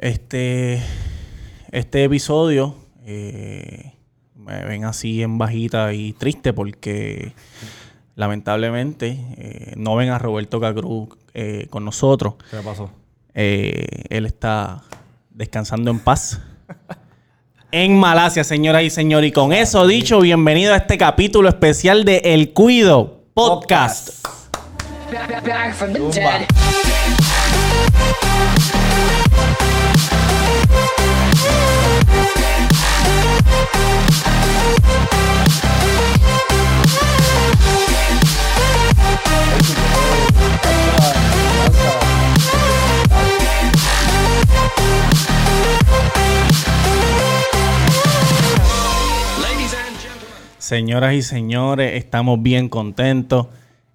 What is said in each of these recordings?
Este, este episodio eh, me ven así en bajita y triste porque lamentablemente eh, no ven a Roberto Cacruz eh, con nosotros. ¿Qué pasó? Eh, él está descansando en paz. En Malasia, señoras y señores. Y con eso dicho, bienvenido a este capítulo especial de El Cuido Podcast. Back, Señoras y señores, estamos bien contentos.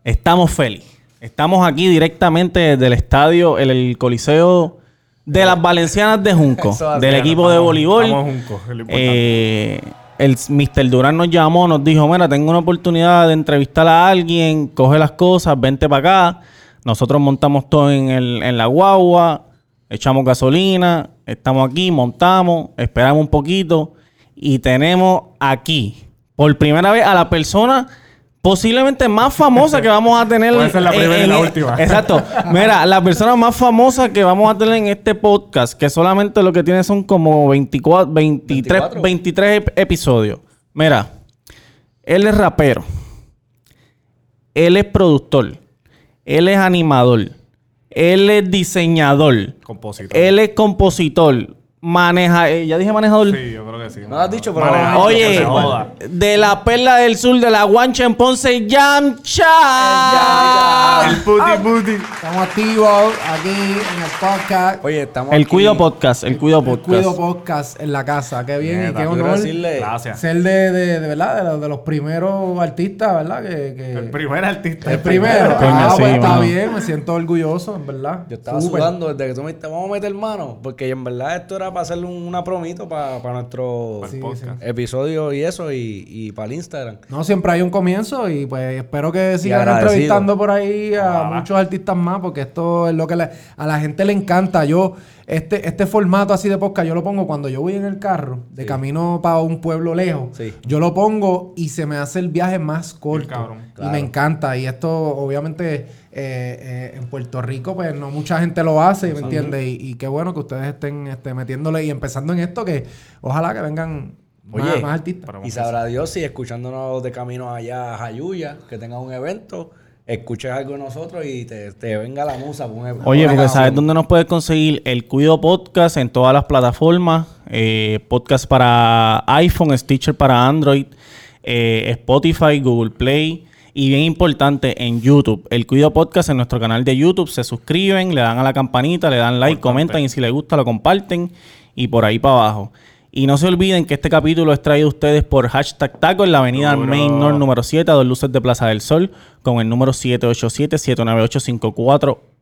Estamos felices. Estamos aquí directamente desde el estadio, el, el Coliseo de las Valencianas de Junco, del equipo de voleibol. Junco. Eh, el Mr. Durán nos llamó, nos dijo, mira, tengo una oportunidad de entrevistar a alguien, coge las cosas, vente para acá. Nosotros montamos todo en, el- en la guagua, echamos gasolina, estamos aquí, montamos, esperamos un poquito y tenemos aquí, por primera vez, a la persona posiblemente más famosa que vamos a tener. Puede ser la en- primera y la última. Exacto. Mira, la persona más famosa que vamos a tener en este podcast, que solamente lo que tiene son como 24, 23, 24. 23 ep- episodios. Mira, él es rapero. Él es productor. Él es animador. Él es diseñador. Compositor. Él es compositor. Maneja, eh, ya dije manejador. Sí, yo creo que sí. No lo has dicho, pero- Maneja, Oye, que se joda. de la perla del sur, de la guancha en Ponce, Yamcha. El puti puti. Estamos activos aquí en el podcast. Oye, estamos El aquí. Cuido Podcast, el Cuido El Podcast. Cuido Podcast en la casa. Qué bien y qué honor decirle... Gracias. ser de, de, de verdad de los, de los primeros artistas, ¿verdad? Que, que- El primer artista. el primero. Coño, ah, sí, pues está bien, me siento orgulloso, en verdad. Yo estaba Súper. sudando desde que tú me dijiste, vamos a meter mano. Porque en verdad esto era para hacerle un- una promito para nuestro Para podcast. episodio y eso y, y para el Instagram. No, siempre hay un comienzo y pues espero que sigan entrevistando por ahí a Ojalá. muchos artistas más porque esto es lo que le- a la gente le encanta. Yo, este, este formato así de podcast, yo lo pongo cuando yo voy en el carro de camino para un pueblo lejos. Sí. Yo lo pongo y se me hace el viaje más corto. cabrón. Y me encanta. Y esto, obviamente, eh, eh, en Puerto Rico, pues no mucha gente lo hace, ¿me entiendes? Y, y qué bueno que ustedes estén este, metiéndole y empezando en esto, que ojalá que vengan más, Oye, más artistas. pero- Y sabrá Dios si escuchándonos de camino allá a Jayuya, que tenga un evento, escuches algo de nosotros y te, te venga la musa. por un- Oye, porque sabes dónde nos puedes conseguir el Cuido Podcast en todas las plataformas. eh, podcast para iPhone, Stitcher para Android, eh, Spotify, Google Play. Y bien importante, en YouTube. El Cuido Podcast en nuestro canal de YouTube. Se suscriben, le dan a la campanita, le dan like, Importante. comentan y si les gusta lo comparten. Y por ahí para abajo. Y no se olviden que este capítulo es traído a ustedes por hashtag taco en la avenida. Main North número 7, a dos luces de Plaza del Sol, con el número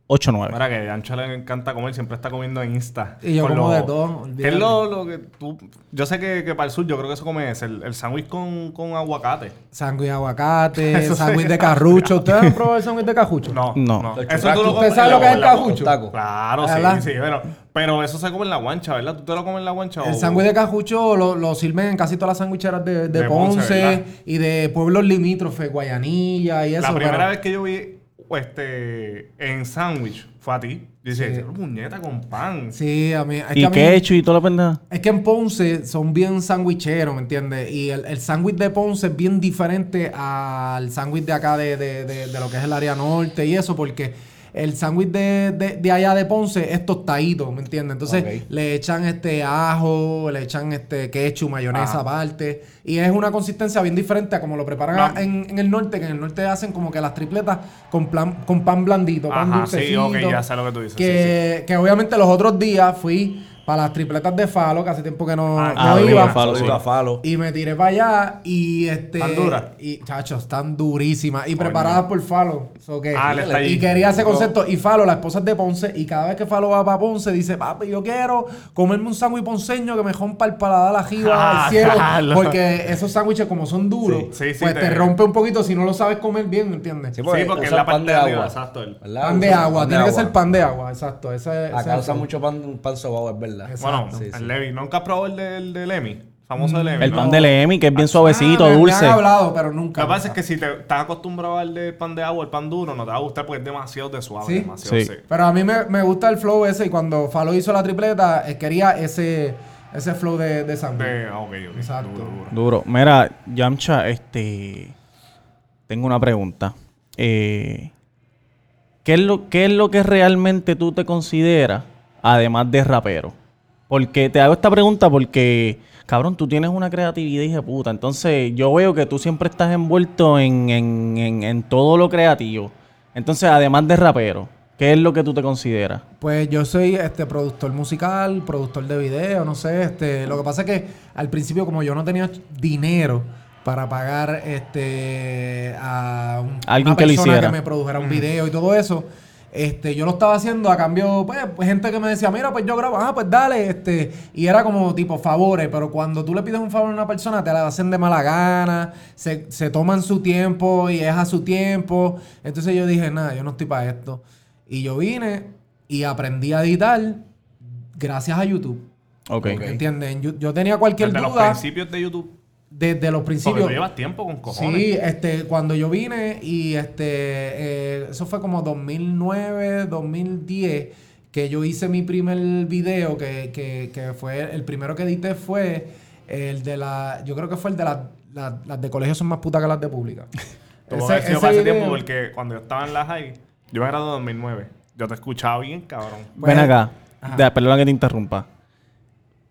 787-798-5489. Mira que a Ancho le encanta comer, siempre está comiendo en Insta. Y yo como lo- de todo, ¿Qué es lo, lo que tú...? Yo sé que, que para el sur yo creo que eso come es el, el sándwich con, con aguacate. Sándwich de aguacate, sándwich de carrucho. ¿Ustedes han probado el sándwich de cajucho? No, No. Eso tú lo ¿Usted sabe lo que es el? Taco. Claro, sí, ¿Verdad? sí. Pero, pero eso se come en la guancha, ¿verdad? ¿Tú te lo comes en la guancha? El o- sándwich de cajucho lo, lo sirven en casi todas las sandwicheras de, de De Ponce, y de pueblos limítrofes, Guayanilla y eso. La primera pero- vez que yo vi este, en sándwich fue a ti. Dice, Sí. puñeta con pan. Sí, a mí... Es que ¿Y hecho y toda la pendeja? Es que en Ponce son bien sandwicheros, ¿me entiendes? Y el, el sándwich de Ponce es bien diferente al sándwich de acá de, de- de- de lo que es el área norte y eso, porque el sándwich de, de- de allá de Ponce es tostadito, ¿me entiendes? Entonces le echan este ajo, le echan este ketchup, mayonesa Ajá. aparte. Y es una consistencia bien diferente a como lo preparan No. en, en el norte, que en el norte hacen como que las tripletas con, plan- con pan blandito, pan Ajá, sí, ok, ya sé lo que tú dices, Que, que obviamente los otros días fui para las tripletas de Falo, que hace tiempo que no, Ah, no ah, iba. Falo, sí. Falo. Y me tiré para allá y este. ¿Están duras? Y chachos, están durísimas. Y preparadas por Falo. So que- Ah, está y quería ese concepto. Y Falo, la esposa es de Ponce. Y cada vez que Falo va para Ponce, dice: Papi, yo quiero comerme un sándwich ponceño que me rompa el paladar arriba Ah, al cielo. claro. Porque esos sándwiches, como son duros, Sí, sí, sí, pues te... te- rompe un poquito si no lo sabes comer bien, ¿me entiendes? Sí, Sí, porque es la pan de agua. exacto. Pan de agua, tiene que ser pan de agua, exacto. Acá el- mucho pan, pan sobao, es verdad. Verdad. Bueno, Sí, el sí. Levi. ¿Nunca has probado el del del Emi? Famoso del Emi. El ¿no? pan de Emi, que es bien suavecito, Ah, me- dulce. Me han hablado, pero Lo nunca. que pasa es que si te estás acostumbrado al de pan de agua, el pan duro, no te va a gustar porque es demasiado de suave. ¿Sí? Demasiado, Sí. sí. Pero a mí me, me gusta el flow ese y cuando Falo hizo la tripleta, eh, quería ese, ese flow de, de sándwich. De, ah, ok, ok. Exacto. Duro, duro. Duro. Mira, Yamcha, este. Tengo una pregunta. Eh, ¿qué, es lo, ¿Qué es lo que realmente tú te consideras, además de rapero? Porque te hago esta pregunta porque, cabrón, tú tienes una creatividad hija de puta. Entonces, yo veo que tú siempre estás envuelto en, en, en, en todo lo creativo. Entonces, además de rapero, ¿qué es lo que tú te consideras? Pues yo soy este productor musical, productor de video, no sé, este, lo que pasa es que al principio como yo no tenía dinero para pagar este a un- Alguien una que lo persona hiciera. que me produjera un video y todo eso, este, yo lo estaba haciendo a cambio, pues, pues, gente que me decía, mira, pues yo grabo, ah, pues dale, este, y era como tipo favores, pero cuando tú le pides un favor a una persona, te la hacen de mala gana, se, se toman su tiempo y es a su tiempo. Entonces yo dije, nada, yo no estoy para esto. Y yo vine y aprendí a editar gracias a YouTube. Ok. ¿Me entienden? Yo, yo tenía cualquier Desde los duda principios de YouTube. Desde los Porque principios. tú llevas tiempo con cojones. Sí, este, cuando yo vine y este, eh, eso fue como 2009, 2010, que yo hice mi primer video, que, que, que fue, el primero que edité fue el de la, yo creo que fue el de las la- las de colegio son más putas que las de pública. Tuvo que sido para ese video- tiempo porque cuando yo estaba en la high, yo me gradué en 2009. Yo te escuchaba bien, cabrón. Pues- Ven acá. Ajá. De- perdona que te interrumpa.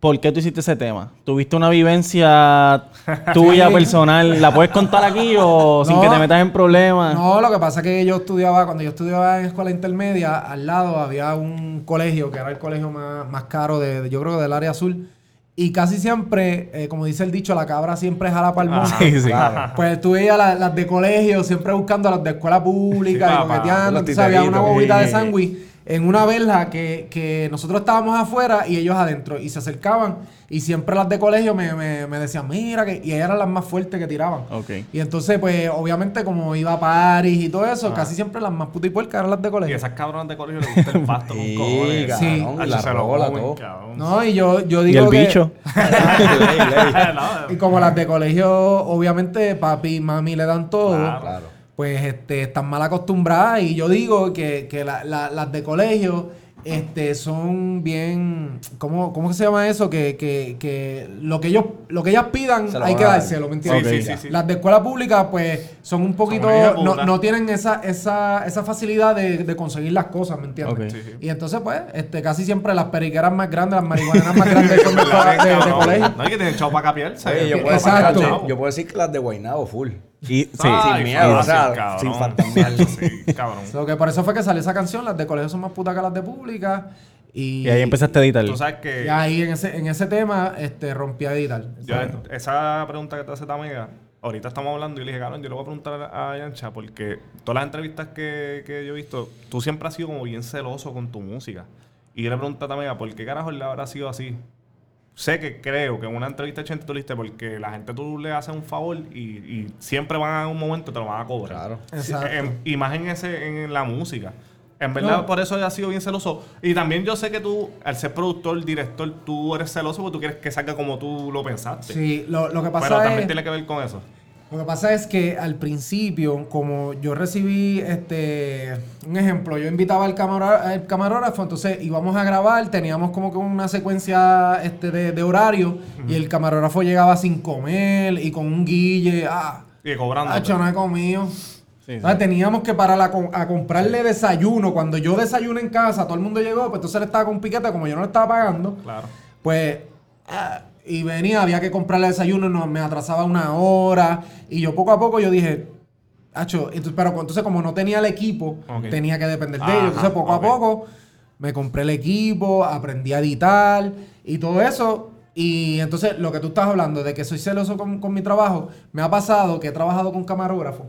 ¿Por qué tú hiciste ese tema? ¿Tuviste una vivencia tuya personal? ¿La puedes contar aquí o sin No. que te metas en problemas? No, lo que pasa es que yo estudiaba, cuando yo estudiaba en escuela intermedia, al lado había un colegio que era el colegio más, más caro de, de- yo creo, del área azul. Y casi siempre, eh, como dice el dicho, la cabra siempre jala para el monte. Sí, sí. Claro. Pues tú veías la- las de colegio, siempre buscando a las de escuela pública Sí, y papá, coqueteando. los Entonces había una bobita de sándwich en una verja que, que nosotros estábamos afuera y ellos adentro. Y se acercaban y siempre las de colegio me, me- me decían, mira, que... y ellas eran las más fuertes que tiraban. Ok. Y entonces, pues, obviamente, como iba a Paris y todo eso, casi siempre las más putas y puercas eran las de Y colegio. esas cabronas de colegio les gusta el pasto con Sí, cojones. Sí. cabrón, Hacho, la se rola, todo. cabrón. No, y yo, yo ¿Y digo el que- bicho? Y como las de colegio, obviamente, papi y mami le dan todo. Claro. Claro. Pues este, están mal acostumbradas y yo digo que, que la- la- las de colegio este, son bien, ¿cómo, cómo que se llama eso? Que, que, que lo que ellos lo que ellas pidan hay que dárselo, ¿me entiendes? Sí, sí, sí, sí. Las de escuela pública pues son un poquito, Son no, no tienen esa, esa, esa facilidad de, de conseguir las cosas, ¿me entiendes? Ok. Sí, sí. Y entonces pues este, casi siempre las periqueras más grandes, las marihuanas más grandes son de, colegio. No hay que tener chavo para capiarse. Yo yo puedo decir que las de Guaynabo full. Y, sí. Ay, sin miedo, o sea, sin fantasmear. Sí, cabrón. So que por eso fue que salió esa canción, las de colegio son más putas que las de pública. Y, Y ahí empezaste a editar. Tú sabes que... Y ahí en ese, en ese tema este, rompí a editar. Yo, esa pregunta que te hace Tamega, ahorita estamos hablando y le dije, cabrón, yo le voy a preguntar a Yancha porque todas las entrevistas que, que yo he visto, tú siempre has sido como bien celoso con tu música. Y yo le pregunté a Tamega, ¿por qué carajo le habrá sido así? Sé que creo que en una entrevista de Chente tú le dijiste porque la gente tú le haces un favor y, y siempre van a un momento te lo van a cobrar. Claro. Sí, Exacto. en- y más en, ese, en la música. En verdad, No. por eso ha sido bien celoso. Y también yo sé que tú, al ser productor, director, tú eres celoso porque tú quieres que salga como tú lo pensaste. Sí, lo, lo que Pero pasa también es... tiene que ver con eso. Lo que pasa es que al principio, como yo recibí este un ejemplo, yo invitaba al, camarógrafo, entonces íbamos a grabar, teníamos como que una secuencia este de, de horario y el camarógrafo llegaba sin comer y con un guille, ah, Y cobrando. Hacho, no he comido. Sí, Ah, Teníamos que parar a, a comprarle desayuno. Cuando yo desayuné en casa, todo el mundo llegó, pues entonces él estaba con piquete, como yo no le estaba pagando, Claro. pues ah, y venía, había que comprarle desayuno, no, me atrasaba una hora y yo poco a poco yo dije, Hacho, entonces, pero entonces como no tenía el equipo, tenía que depender de Ajá, ellos. Entonces poco a poco me compré el equipo, aprendí a editar y todo eso. Y entonces lo que tú estás hablando de que soy celoso con, con mi trabajo, me ha pasado que he trabajado con camarógrafo.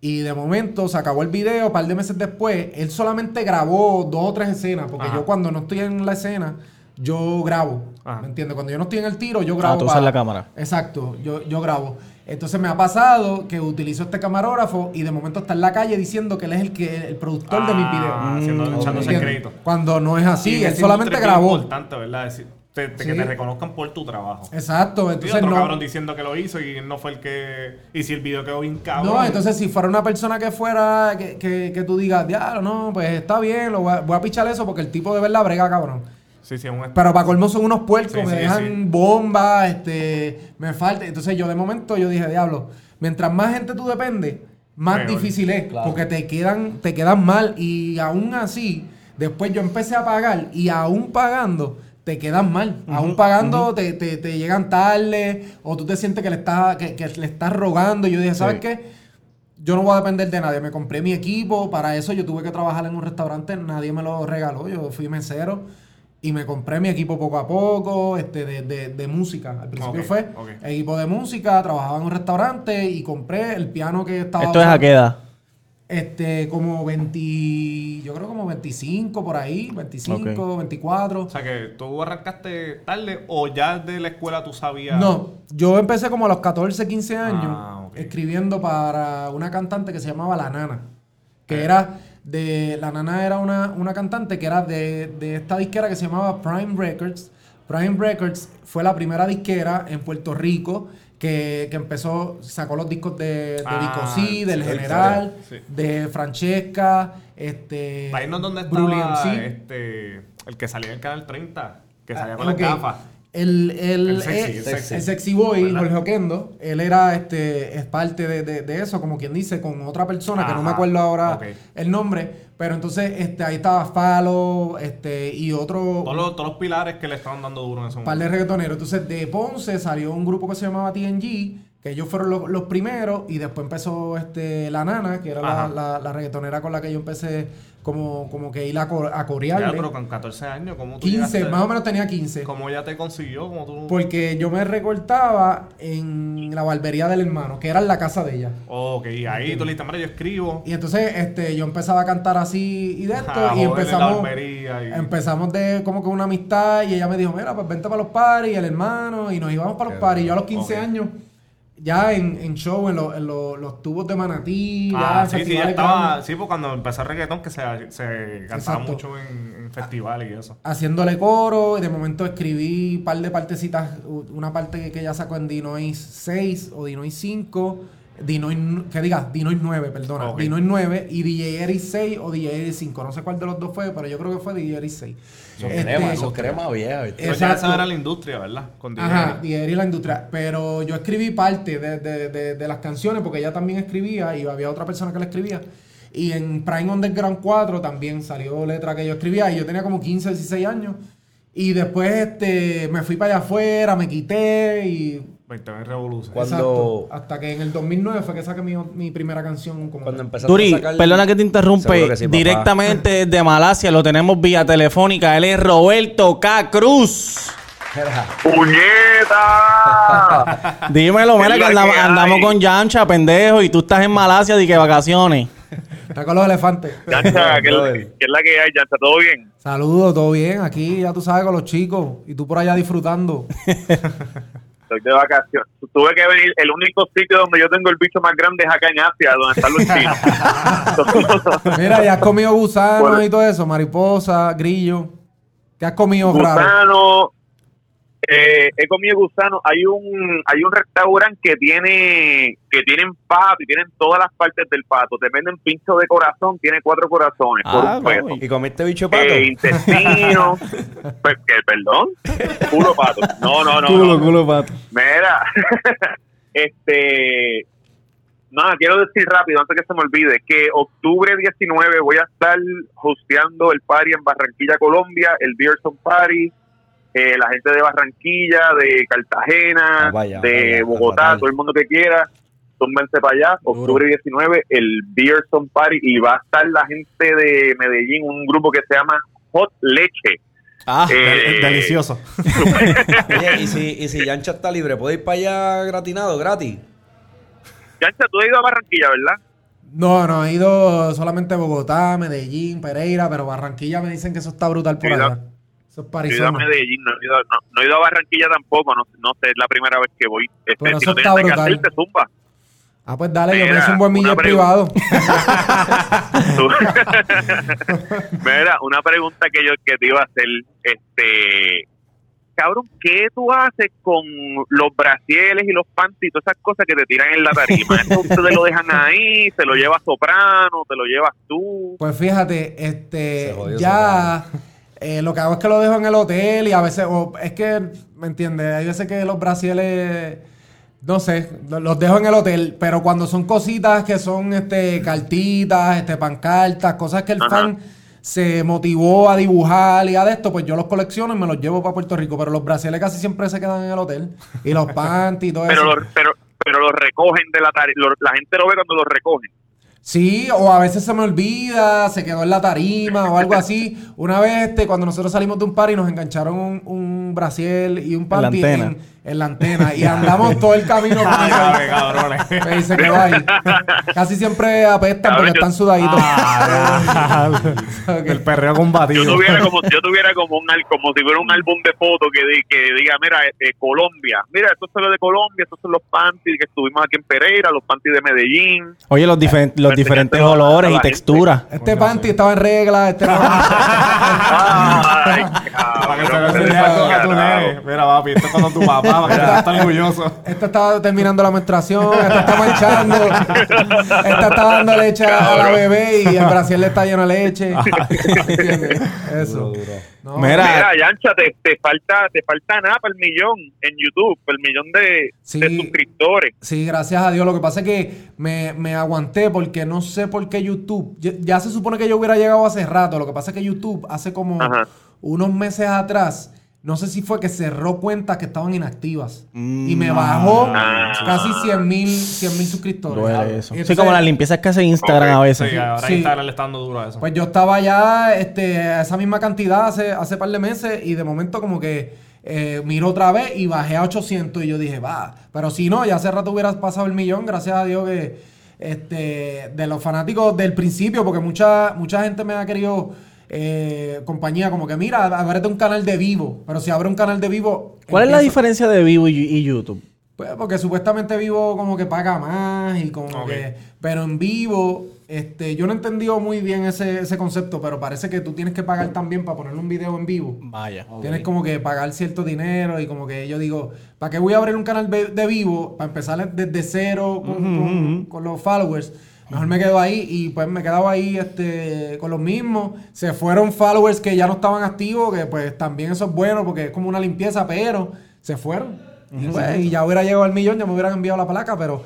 Y de momento se acabó el video, un par de meses después, él solamente grabó dos o tres escenas, porque Ajá. yo cuando no estoy en la escena, yo grabo. Ajá. ¿Me entiendes? Cuando yo no estoy en el tiro, yo grabo. Ah, tú la cámara. Exacto, yo, yo grabo. Entonces me ha pasado que utilizo este camarógrafo y de momento está en la calle diciendo que él es el que el productor de mis Ah, videos. haciendo- Mm, echándose crédito. Cuando no es así, Y él solamente industria es grabó. importante, ¿verdad? Decir, te- te- Sí. Que te reconozcan por tu trabajo. Exacto, Y entonces otro no. cabrón diciendo que lo hizo y no fue el que... Y si el video quedó bien cabrón... No, entonces si fuera una persona que fuera, que, que, que tú digas, diablo, no, pues está bien, lo voy a, voy a pichar eso porque el tipo de verdad brega, cabrón. Sí, sí, es un... Pero para colmo son unos puercos, Sí, me sí, dejan sí. bombas, este, me falta. Entonces yo de momento yo dije, diablo, mientras más gente tú dependes, más difícil es, Claro. porque te quedan, te quedan mal y aún así, después yo empecé a pagar y aún pagando, te quedan mal. aún pagando te, te- te llegan tarde o tú te sientes que le estás, que, que le estás rogando. Y yo dije, ¿sabes Sí. qué? Yo no voy a depender de nadie. Me compré mi equipo. Para eso yo tuve que trabajar en un restaurante. Nadie me lo regaló. Yo fui mesero. Y me compré mi equipo poco a poco, este, de, de- de música. Al principio fue equipo de música, trabajaba en un restaurante y compré el piano que estaba ¿Esto es a usando. qué edad? Este, como 20, yo creo como 25 por ahí, 25, 24. O sea, que tú arrancaste tarde o ya de la escuela tú sabías... No, yo empecé como a los 14, 15 años Ah, escribiendo para una cantante que se llamaba La Nana. Que Eh. era de. La Nana era una, una cantante que era de, de esta disquera que se llamaba Prime Records. Prime Records fue la primera disquera en Puerto Rico que, que empezó, sacó los discos de, de Ah, Vico del sí, General, sí. de Francesca, este. Ahí no es donde estaba este, el que salía en el Canal 30, que salía Ah, con ok. las gafas. El, el, El sexy, el sexy. el sexy boy, ¿Verdad? Jorge Oquendo, él era este, es parte de, de- de eso, como quien dice, con otra persona, que no me acuerdo ahora el nombre, pero entonces este, ahí estaba Falo este, y otro Todos los, todos los pilares que le estaban dando duro en ese par de momento. reggaetoneros. Entonces de Ponce salió un grupo que se llamaba TNG, que ellos fueron los, los primeros, y después empezó este, La Nana, que era la, la, la reggaetonera con la que yo empecé como, como que ir a, co- a Ya, corearle. pero con 14 años, ¿cómo tú 15, llegaste? más o menos tenía 15. ¿Cómo ya te consiguió? ¿Cómo tú...? Porque yo me recortaba en la barbería del hermano, que era en la casa de ella. Ok, ahí tú le "Mira, yo escribo. Y entonces este, yo empezaba a cantar así y de esto. Ajá, y joder, en la empezamos, y- empezamos de como que una amistad. Y ella me dijo, mira, pues vente para los paris, el hermano. Y nos íbamos para los paris. Yo a los 15 Ok. años, ya en, en show, en, los- en los- los tubos de manatí, Ah, ya sí, sí, ya estaba... Sí, pues cuando empezó el reggaetón que se, se cantaba Exacto. mucho en, en festivales y eso. haciéndole coro. Y de momento escribí un par de partecitas. Una parte que, que ella sacó en Dinois 6 o Dinois 5. Dinois, n- que diga, Dinois 9, perdona. Ok. Dinois 9 y DJ Eric 6 o DJ Eric 5. No sé cuál de los dos fue, pero yo creo que fue DJ Eric 6. Son Este, crema, son crema vieja. esa era la industria, ¿verdad? Con DJ. Ajá, DJ Eric la industria. Pero yo escribí parte de, de- de- de las canciones porque ella también escribía y había otra persona que la escribía. Y en Prime Underground 4 también salió letra que yo escribía y yo tenía como 15, 16 años. Y después este, me fui para allá afuera, me quité y... 20 mil revoluciones. Cuando- Exacto. Hasta que en el 2009 fue que saqué mi, mi primera canción. Como Cuando empezaste Turi, a sacar... perdona que te interrumpe. Que sí. Directamente desde Malasia lo tenemos vía telefónica. Él es Roberto K. Cruz. ¡Puñeta! Dímelo, mira que andamos, que andamos hay. con Yancha, pendejo, y tú estás en Malasia de que vacaciones. Está con los elefantes. Yancha, ¿qué, es la- Brother. qué es la que hay, Yancha? ¿Todo bien? Saludos, todo bien. Aquí ya tú sabes con los chicos. Y tú por allá disfrutando. Estoy de vacaciones. Tuve que venir. El único sitio donde yo tengo el bicho más grande es acá en Asia, donde están los chinos. Mira, ya has comido gusanos Bueno. y todo eso, mariposa, grillo. ¿Qué has comido raro? Eh, he comido gusano. Hay un hay un restaurante que tiene que tienen pato y tienen todas las partes del pato. Te venden pincho de corazón, tiene cuatro corazones por Ah, un peso. ¿Y comiste bicho de pato? Eh, intestino, pues, ¿qué, perdón, culo pato. No, no, no. culo, no. culo, pato. Mira, este, nada, quiero decir rápido antes que se me olvide que octubre 19 voy a estar hosteando el party en Barranquilla, Colombia, el Beerson Party. Eh, la gente de Barranquilla, de Cartagena, Ah, vaya, de vaya, Bogotá, todo el mundo que quiera, tómense para allá. Octubre 19, el Beerson Party y va a estar la gente de Medellín, un grupo que se llama Hot Leche. Ah, Eh, delicioso. Oye, ¿y si, y si Yancha está libre, ¿puede ir para allá gratinado, gratis? Yancha, tú has ido a Barranquilla, ¿verdad? No, no, he ido solamente a Bogotá, Medellín, Pereira, pero Barranquilla me dicen que eso está brutal por Sí, allá. Eso es Yo he ido a Parizona. Medellín, no he, ido, no, no he ido a Barranquilla tampoco, no, no sé, es la primera vez que voy. Este, Pero si eso no está tienes nada que brutal. hacer, te zumba. Ah, pues dale, yo me Mira, hice un buen pregunta. privado. Mira, una pregunta que yo que te iba a hacer, este, cabrón, ¿qué tú haces con los brasieles y los panties y todas esas cosas que te tiran en la tarima? ¿Eso te lo dejan ahí? ¿Se lo lleva Soprano? ¿Te lo llevas tú? Pues fíjate, este, ya eh, lo que hago es que lo dejo en el hotel y a veces, o es que, ¿me entiendes? Hay veces que los brasieles, no sé, lo- los dejo en el hotel, pero cuando son cositas que son, este, cartitas, este, pancartas, cosas que el Ajá. fan se motivó a dibujar y a de esto, pues yo los colecciono y me los llevo para Puerto Rico, pero los brasieles casi siempre se quedan en el hotel y los panties y todo Pero eso. lo, pero, pero lo recogen de la tarima, la gente lo ve cuando lo recogen. Sí, o a veces se me olvida, se quedó en la tarima o algo así. Una vez, este, cuando nosotros salimos de un party, nos engancharon un, un brasiel y un panty en, en la antena. Y andamos todo el camino con eso. Y se quedó ahí. Casi siempre apestan porque están sudaditos. Ah. El perreo combativo. Yo tuviera como yo tuviera como un al- como si fuera un álbum de fotos que, di- que diga, mira, este, Colombia, mira, esto es lo de Colombia, estos son los panties que estuvimos aquí en Pereira, los panties de Medellín. Oye, los, difen- los diferentes a olores a y la gente. texturas. Este panty estaba en regla. Este a a. Mira, papi, esto es cuando tu papá, para que estés orgulloso. Este está terminando la menstruación, este está manchando, este está dando leche a la bebé y el brasiel le está lleno de leche. Eso. No, Mira, Mira, Yancha, te, te falta te falta nada para el millón en YouTube, para el millón de, Sí. de suscriptores. Sí, gracias a Dios. Lo que pasa es que me, me aguanté porque no sé por qué YouTube. Ya, ya se supone que yo hubiera llegado hace rato. Lo que pasa es que YouTube hace como Ajá. unos meses atrás. No sé si fue que cerró cuentas que estaban inactivas. Mm. y me bajó Ah. casi 100 mil suscriptores. duele eso. Y Sí, entonces, como las limpiezas que hace Instagram a veces. Sí, ahora Sí. Instagram le está dando duro a eso. Pues yo estaba ya este, a esa misma cantidad hace, hace par de meses y de momento como que eh, miro otra vez y bajé a 800 y yo dije, va, pero si no, ya hace rato hubieras pasado el millón, gracias a Dios que este, de los fanáticos del principio, porque mucha, mucha gente me ha querido eh, compañía como que mira, ábrete un canal de vivo, pero si abre un canal de vivo... ¿Cuál es la diferencia de Vivo y, y YouTube? pues porque supuestamente vivo como que paga más y como que... Pero en vivo, este, yo no he entendido muy bien ese, ese concepto, pero parece que tú tienes que pagar también para poner un video en vivo. Vaya. Tienes como que pagar cierto dinero y como que yo digo, ¿para qué voy a abrir un canal de, vivo? Para empezar desde cero con, con- con los followers. Mejor me quedo ahí y pues me quedaba ahí este, con los mismos. Se fueron followers que ya no estaban activos, que pues también eso es bueno porque es como una limpieza, pero se fueron. Y, pues, y ya hubiera llegado al millón, ya me hubieran enviado la placa, pero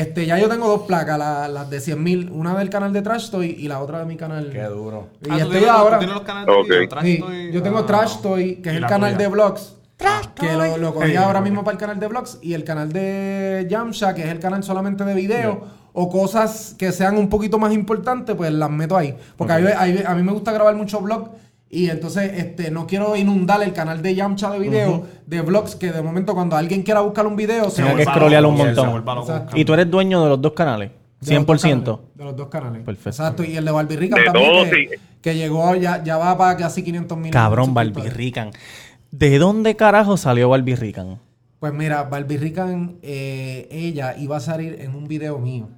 este ya yo tengo dos placas, la- las de 100 mil, una del canal de Trash Toy y la otra de mi canal. Qué duro. Y Ah, ¿tú estoy ahora. tú tienes los canales de Trash Sí, Toy? yo tengo Ah, Trash. Toy, que es el canal tuya. de vlogs. Que lo, lo cogí ahora mismo para el canal de vlogs. Y el canal de Yamsha, que es el canal solamente de video. O cosas que sean un poquito más importantes, pues las meto ahí. Porque hay- hay- a mí me gusta grabar mucho vlog. Y entonces este, no quiero inundar el canal de Yamcha de video, de vlogs, que de momento cuando alguien quiera buscar un video, se Tenga que vuelva scrollearlo un montón. Y tú eres dueño de los dos canales. De los dos 100%. canales, De los dos canales. Perfecto. Exacto. Y el de Barbie Rican De también, que, sí. que llegó, ya, ya va para casi 500 mil. Cabrón, Barbie Rican. ¿De dónde carajo salió Barbie Rican? Pues mira, Barbie Rican, eh, ella iba a salir en un video mío.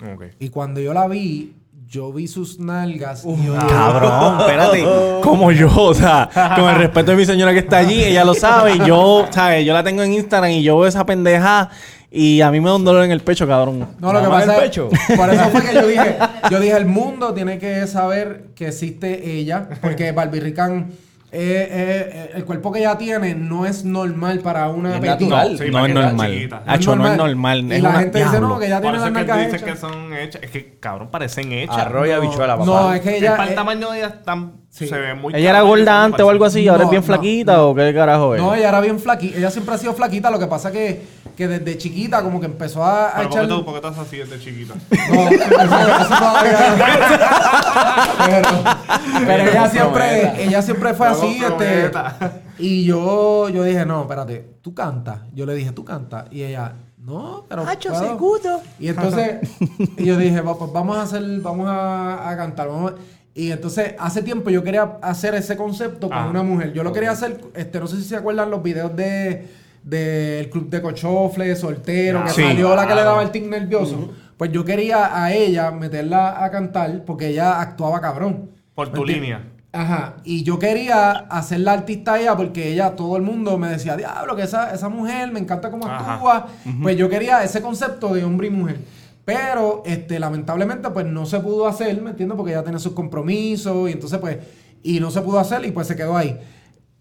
Ok. Y cuando yo la vi, yo vi sus nalgas y yo dije, Cabrón, espérate. Como yo, o sea, con el respeto de mi señora que está allí, ella lo sabe. y Yo, ¿sabes? Yo la tengo en Instagram y yo veo esa pendeja y a mí me da un dolor en el pecho, cabrón. No, lo que pasa el es, pecho. por eso fue que yo dije, yo dije, el mundo tiene que saber que existe ella, porque Barbie Rican, eh, eh, el cuerpo que ella tiene no es normal para una Es natural. Sí, no para es normal. chiquita. Hacho, no es normal. Y es la una- gente dice, no, que ella tiene las que hechas. son hechas. Es que, cabrón, parecen hechas. Arroz y habichuela, papá. No, es que Es ella... para el eh, tamaño de ella están, Sí. se ve muy ¿Ella era gorda antes o algo así y ahora es No, bien no, flaquita no. o qué carajo es? No, ella era bien flaquita. Ella siempre ha sido flaquita. Lo que pasa que, que desde chiquita como que empezó a, a Pero ¿por echar... por qué estás así desde chiquita? No, eso, eso todavía- pero, pero ella siempre, ella siempre fue así, este, y yo, yo dije, no, espérate, tú cantas. Yo le dije, tú cantas. Y ella, no, pero puedo". Y entonces, y yo dije, "Va, pues vamos a hacer, vamos a, a cantar. vamos a-". Y entonces, hace tiempo yo quería hacer ese concepto con Ah, una mujer. Yo lo quería hacer, este, no sé si se acuerdan los videos de del club de cochofle, soltero, que Sí. salió la que le daba el tic nervioso. Pues yo quería a ella meterla a cantar porque ella actuaba cabrón. Por tu línea. Ajá, y yo quería hacer la artista a ella porque ella, todo el mundo me decía, diablo, que esa, esa mujer me encanta cómo Ajá. actúa. Pues yo quería ese concepto de hombre y mujer. Pero, este, lamentablemente, pues no se pudo hacer, ¿me entiendes? Porque ella tenía sus compromisos y entonces, pues, y no se pudo hacer y pues se quedó ahí.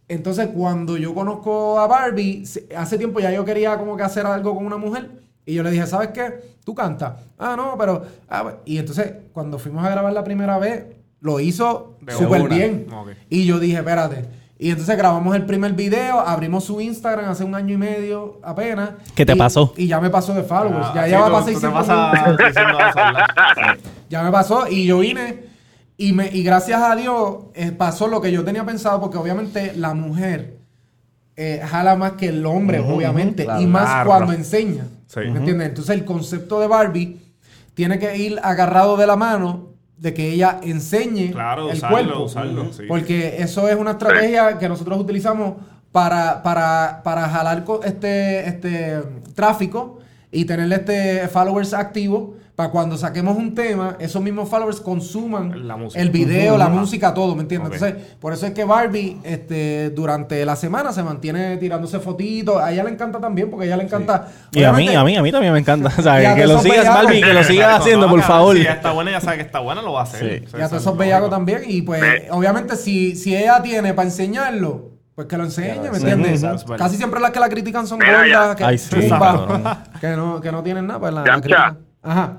Entonces, cuando yo conozco a Barbie, hace tiempo ya yo quería como que hacer algo con una mujer. Y yo le dije, ¿sabes qué? Tú cantas. Ah, no, pero... ah, pues", y entonces, cuando fuimos a grabar la primera vez, lo hizo súper bien. Y yo dije, espérate. Y entonces grabamos el primer video, abrimos su Instagram hace un año y medio apenas. ¿Qué te Y- pasó? Y ya me pasó de followers. Ah, ya sí, lleva tú- para tú te 600 pasas mil. diciendo eso, ¿verdad? Ya me pasó y yo vine y, me, y gracias a Dios eh, pasó lo que yo tenía pensado porque obviamente la mujer eh, jala más que el hombre, obviamente, claro. y más Claro. cuando enseña. Sí. ¿Me entiendes? Entonces el concepto de Barbie tiene que ir agarrado de la mano de que ella enseñe Claro, el usarlo, cuerpo. usarlo, sí. Porque eso es una estrategia que nosotros utilizamos para, para, para jalar este, este tráfico y tener este followers activos para cuando saquemos un tema, esos mismos followers consuman La música. el video, la música, todo, ¿me entiendes? Entonces, por eso es que Barbie este, durante la semana se mantiene tirándose fotitos. A ella le encanta también, porque a ella le encanta. Y a mí, a mí, a mí también me encanta. O sea, que lo sigas, bellacos. Barbie, que lo sigas Exacto, haciendo, no, por favor. Si ya está buena, ya sabe que está buena, lo va a hacer. Sí. O sea, Y a eso todos es esos bellacos también. Y pues, obviamente, si, si ella tiene para enseñarlo, pues que lo enseñe, ¿me entiendes? Casi siempre las que la critican son gordas, que, sí, no, que no tienen nada, pues la, Ya, la. Ajá.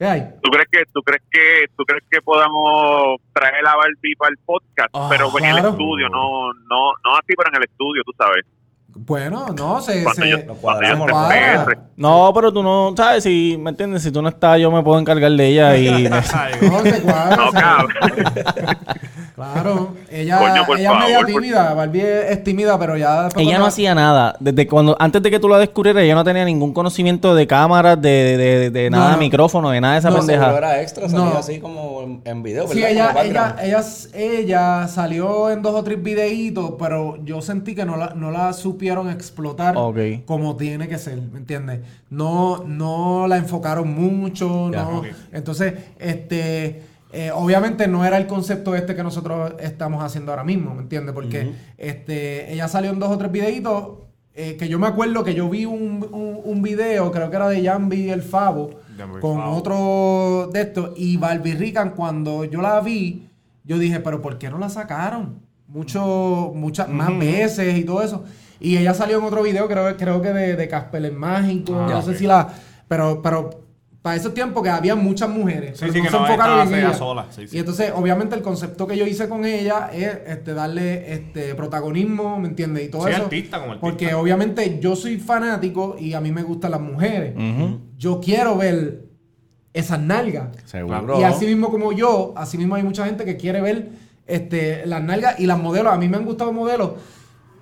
¿Qué hay? ¿Tú crees que tú crees que tú crees que podamos traer a Barbie para el podcast, Ah, pero en el claro. estudio, no no no así, pero en el estudio, tú sabes. Bueno, no, se... Cuando se- yo, cuando yo. No, pero tú no, ¿sabes? Si, ¿me entiendes? Si tú no estás, yo me puedo encargar de ella y... Ay, No, se cuadra. No, cabrón. Claro, ella, Coño, por ella es media favor, por- tímida, Barbie es, tímida, pero ya Ella no hacía nada. Desde cuando, antes de que tú la descubrieras, ella no tenía ningún conocimiento de cámaras, de, de, de- de No, nada, no. de micrófono, de nada de esa No, pendeja. Era extra, salía No. así como en, en video, Sí, ella, ella, ella, ella salió en dos o tres videitos, pero yo sentí que no la, no la supieron explotar Ok. como tiene que ser, ¿me entiendes? No, no la enfocaron mucho, Ya, no. ok. Entonces, este, eh, obviamente no era el concepto este que nosotros estamos haciendo ahora mismo, ¿me entiendes? Porque este, ella salió en dos o tres videitos eh, que yo me acuerdo que yo vi un, un, un video, creo que era de Jambi el Favo, Jambi con Favo. otro de estos, y Barbie Rican, cuando yo la vi, yo dije, pero ¿por qué no la sacaron? Mucho, muchas más veces y todo eso. Y ella salió en otro video, creo, creo que de, de Casper el Mágico, Ah, no sé si la... Pero, pero para esos tiempos que había muchas mujeres. Sí, pero sí, que se no enfocaron en ella ella. sola, sí, sí. Y entonces, obviamente, el concepto que yo hice con ella es este, darle este, protagonismo, ¿me entiendes? Y todo Sí, eso. artista como artista. Porque obviamente yo soy fanático y a mí me gustan las mujeres. Yo quiero ver esas nalgas. Seguro. Y así mismo como yo, así mismo hay mucha gente que quiere ver este, las nalgas y las modelos. A mí me han gustado modelos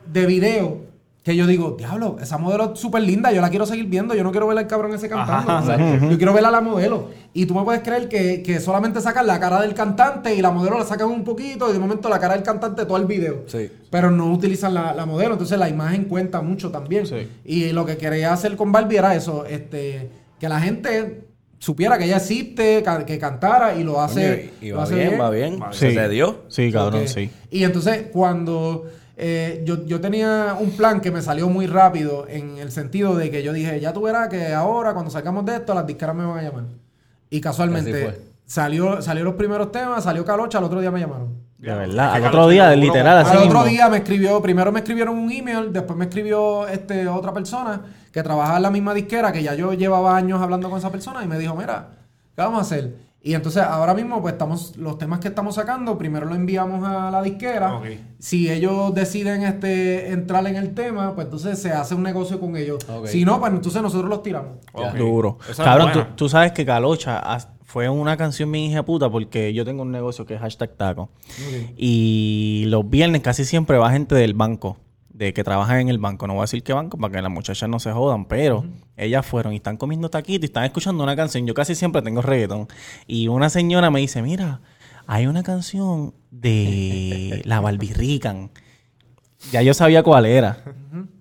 de video que yo digo, diablo, esa modelo es súper linda, yo la quiero seguir viendo, yo no quiero ver al cabrón ese cantando. Ajá, o sea, Yo quiero ver a la modelo. Y tú me puedes creer que, que solamente sacan la cara del cantante y la modelo la sacan un poquito y de momento la cara del cantante todo el video. Sí. Pero no utilizan la, la modelo, entonces la imagen cuenta mucho también. Sí. Y lo que quería hacer con Barbie era eso, este, que la gente supiera que ella existe, que cantara y lo hace, y lo va hace bien, va bien. Va bien. Se le dio. Sí, cabrón, sí. Y entonces cuando eh, yo, yo tenía un plan que me salió muy rápido en el sentido de que yo dije, ya tú verás que ahora cuando salgamos de esto las disqueras me van a llamar. Y casualmente salió, salió los primeros temas, salió Calocha, al otro día me llamaron. De verdad. Al otro día, literal, así Al otro día me escribió, primero me escribieron un email, después me escribió este otra persona que trabajaba en la misma disquera, que ya yo llevaba años hablando con esa persona y me dijo, mira, ¿qué vamos a hacer? Y entonces ahora mismo pues estamos, los temas que estamos sacando, primero lo enviamos a la disquera. Si ellos deciden este entrar en el tema, pues entonces se hace un negocio con ellos. Si no, pues entonces nosotros los tiramos. Duro. Esa Cabrón, tú, sabes que Calocha fue una canción bien hija puta porque yo tengo un negocio que es hashtag taco. Y los viernes casi siempre va gente del banco, de que trabajan en el banco. No voy a decir qué banco para que las muchachas no se jodan, pero ellas fueron y están comiendo taquito y están escuchando una canción. Yo casi siempre tengo reggaetón. Y una señora me dice, mira, hay una canción de la Barbirrican. Ya yo sabía cuál era.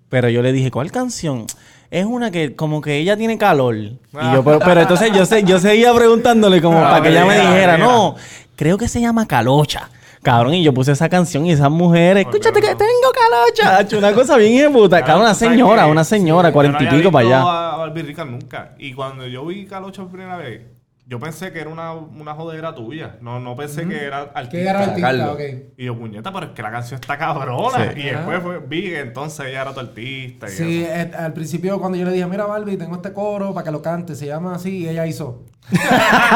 Pero yo le dije, ¿cuál canción? Es una que como que ella tiene calor. Y yo, pero, pero entonces yo, sé, yo seguía preguntándole como Ah, para que ella me dijera, mira. no, creo que se llama Calocha. Cabrón, y yo puse esa canción y esas mujeres, escúchate que tengo calocha. Hacho, Una cosa bien ejecuta. Cabrón, una señora, una señora, cuarenta y pico para allá. a Barbie Rica nunca. Y cuando yo vi Calocha por primera vez, yo pensé que era una, una jodera tuya. No, no pensé que era artista. Que era artista, Sacarlo. ok. Y yo, puñeta, pero es que la canción está cabrona. Sí. Y después fue- vi que entonces ella era tu artista. Y Sí, eso. eh, al principio cuando yo le dije, mira Barbie, tengo este coro para que lo cante, se llama así, y ella hizo.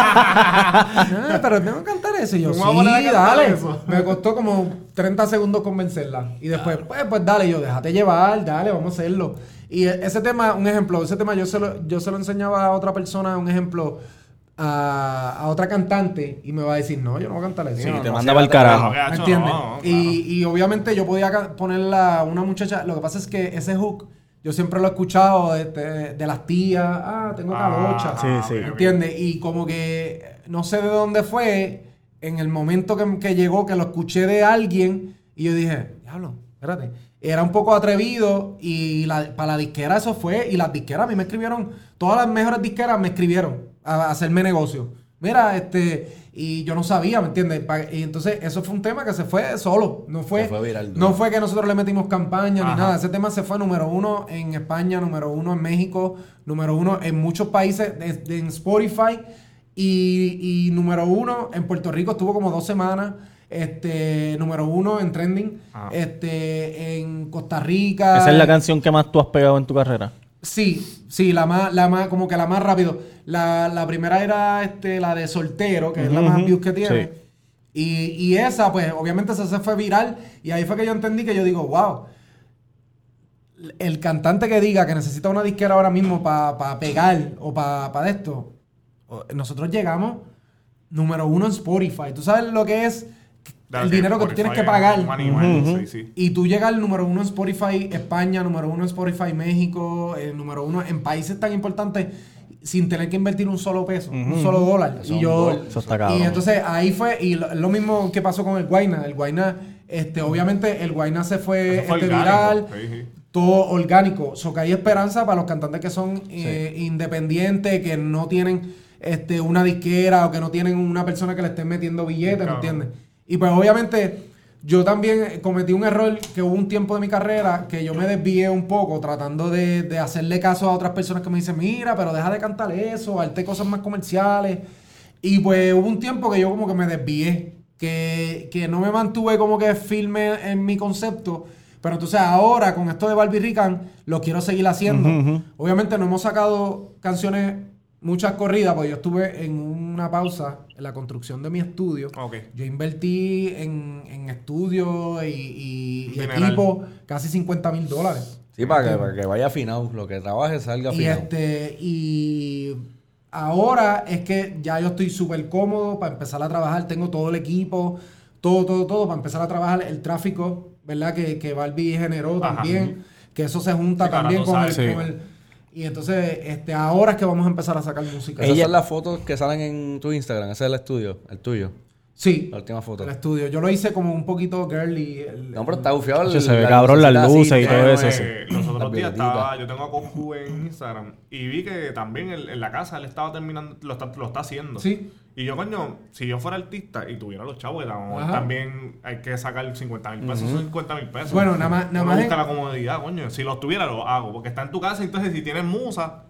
"Ah, pero tengo que cantar eso. Y yo, ¿Cómo vamos a sí, dale. eso? Me costó como 30 segundos convencerla. Y después, pues, pues dale, Y yo, déjate llevar, dale, vamos a hacerlo. Y ese tema, un ejemplo, ese tema yo se lo, yo se lo enseñaba a otra persona, un ejemplo, a, a otra cantante, y me va a decir, no, yo no voy a cantar eso. Sí, No, te no, manda para el carajo. No, gacho, ¿Me entiendes? no, claro. y, y obviamente yo podía ponerla a una muchacha. Lo que pasa es que ese hook, yo siempre lo he escuchado de, de- de las tías. Ah, tengo calocha. Ah, Sí, sí. ¿Entiendes? Y como que no sé de dónde fue, en el momento que, que llegó, que lo escuché de alguien, y yo dije, diablo, espérate. Era un poco atrevido y la- para la disquera eso fue. Y las disqueras a mí me escribieron, todas las mejores disqueras me escribieron a, hacerme negocio. Mira, este, y yo no sabía, ¿me entiendes? Y entonces eso fue un tema que se fue solo. No fue, Se fue viral no fue que nosotros le metimos campaña ni nada. Ese tema se fue número uno en España, número uno en México, número uno en muchos países de- de- en Spotify y, y número uno en Puerto Rico estuvo como dos semanas. Este, número uno en trending. Ah. Este, en Costa Rica. Esa es la canción que más tú has pegado en tu carrera. Sí, sí, la más, la más, como que la más rápido. La, la primera era este, la de soltero, que es la más views que tiene. sí. Y, y esa, pues, obviamente esa se fue viral. Y ahí fue que yo entendí que yo digo, wow. El cantante que diga que necesita una disquera ahora mismo para pegar o para esto, o- nosotros llegamos número uno en Spotify. ¿Tú sabes lo que es el dinero que tú tienes que pagar? money, money, Ujú. sí, sí. Y tú llegas al número uno en Spotify España, número uno en Spotify México, el número uno en países tan importantes sin tener que invertir un solo peso, un solo dólar. Eso y yo. Eso está y entonces ahí fue, y lo, lo mismo que pasó con el Guayna. El Guayna, este, obviamente el Guayna se fue, este, viral, sí, todo orgánico. So que hay esperanza para los cantantes que son eh, independientes, que no tienen este, una disquera o que no tienen una persona que le estén metiendo billetes, ¿me Claro. entiendes? Y pues obviamente yo también cometí un error que hubo un tiempo de mi carrera que yo me desvié un poco tratando de, de hacerle caso a otras personas que me dicen, mira, pero deja de cantar eso, hazte cosas más comerciales. Y pues hubo un tiempo que yo como que me desvié, que, que no me mantuve como que firme en mi concepto. Pero entonces ahora con esto de Barbie Rican lo quiero seguir haciendo. Obviamente no hemos sacado canciones, muchas corridas, porque yo estuve en una pausa en la construcción de mi estudio. Yo invertí en, en estudio y, y- y equipo casi 50 mil dólares. Sí, para que, para que vaya afinado. Lo que trabaje salga Y afinado. este, y ahora es que ya yo estoy súper cómodo para empezar a trabajar. Tengo todo el equipo, todo, todo, todo, para empezar a trabajar el tráfico, ¿verdad? Que, que Barbie generó Ajá. también. Que eso se junta Sí, también con el, con el- Y entonces, este, ahora es que vamos a empezar a sacar música. Esas son las fotos que salen en tu Instagram. Ese es el estudio, el tuyo. Sí. La última foto. El estudio. Yo lo hice como un poquito girly. el- No, pero está bufiado. el- Se ve cabrón las luces así, y todo eso, eh, sí. Los otros Las días violetitas. estaba, yo tengo a Coscu en Instagram y vi que también en, en la casa él estaba terminando, lo está, lo está haciendo. Sí. Y yo, coño, si yo fuera artista y tuviera los chavos, también hay que sacar 50 mil pesos, son 50 mil pesos. Bueno, nada más- nada más busca en- la comodidad, coño. Si los tuviera, lo hago. Porque está en tu casa, entonces si tienes musa,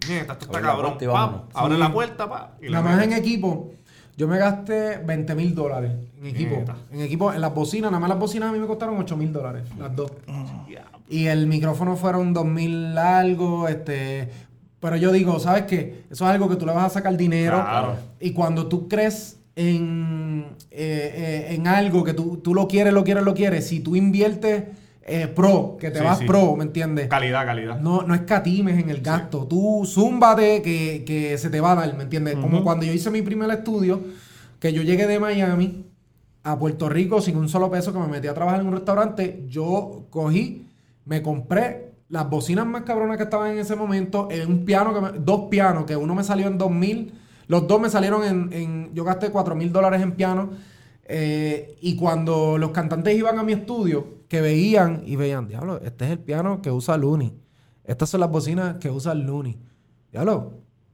esto está la cabrón. y abre la puerta, pa. y Nada más en equipo. Yo me gasté 20 mil dólares en equipo. En equipo, en las bocinas, nada más las bocinas a mí me costaron 8 mil dólares, las dos. Ya. Y el micrófono fueron 2 mil algo, este... Pero yo digo, ¿sabes qué? Eso es algo que tú le vas a sacar dinero. Claro. Y cuando tú crees en, eh, eh, en algo que tú, tú lo quieres, lo quieres, lo quieres, si tú inviertes eh, pro, que te Sí, vas sí. pro, ¿me entiendes? Calidad, calidad. No, no escatimes en el gasto. Tú zúmbate que, que se te va a dar, ¿me entiendes? Como cuando yo hice mi primer estudio, que yo llegué de Miami a Puerto Rico sin un solo peso, que me metí a trabajar en un restaurante, yo cogí, me compré las bocinas más cabronas que estaban en ese momento, en un piano, que me- dos pianos, que uno me salió en 2 mil, Los dos me salieron en... en- yo gasté 4 mil dólares en piano. eh, y cuando los cantantes iban a mi estudio, que veían y veían, diablo, este es el piano que usa Looney. Estas son las bocinas que usa Looney. Diablo,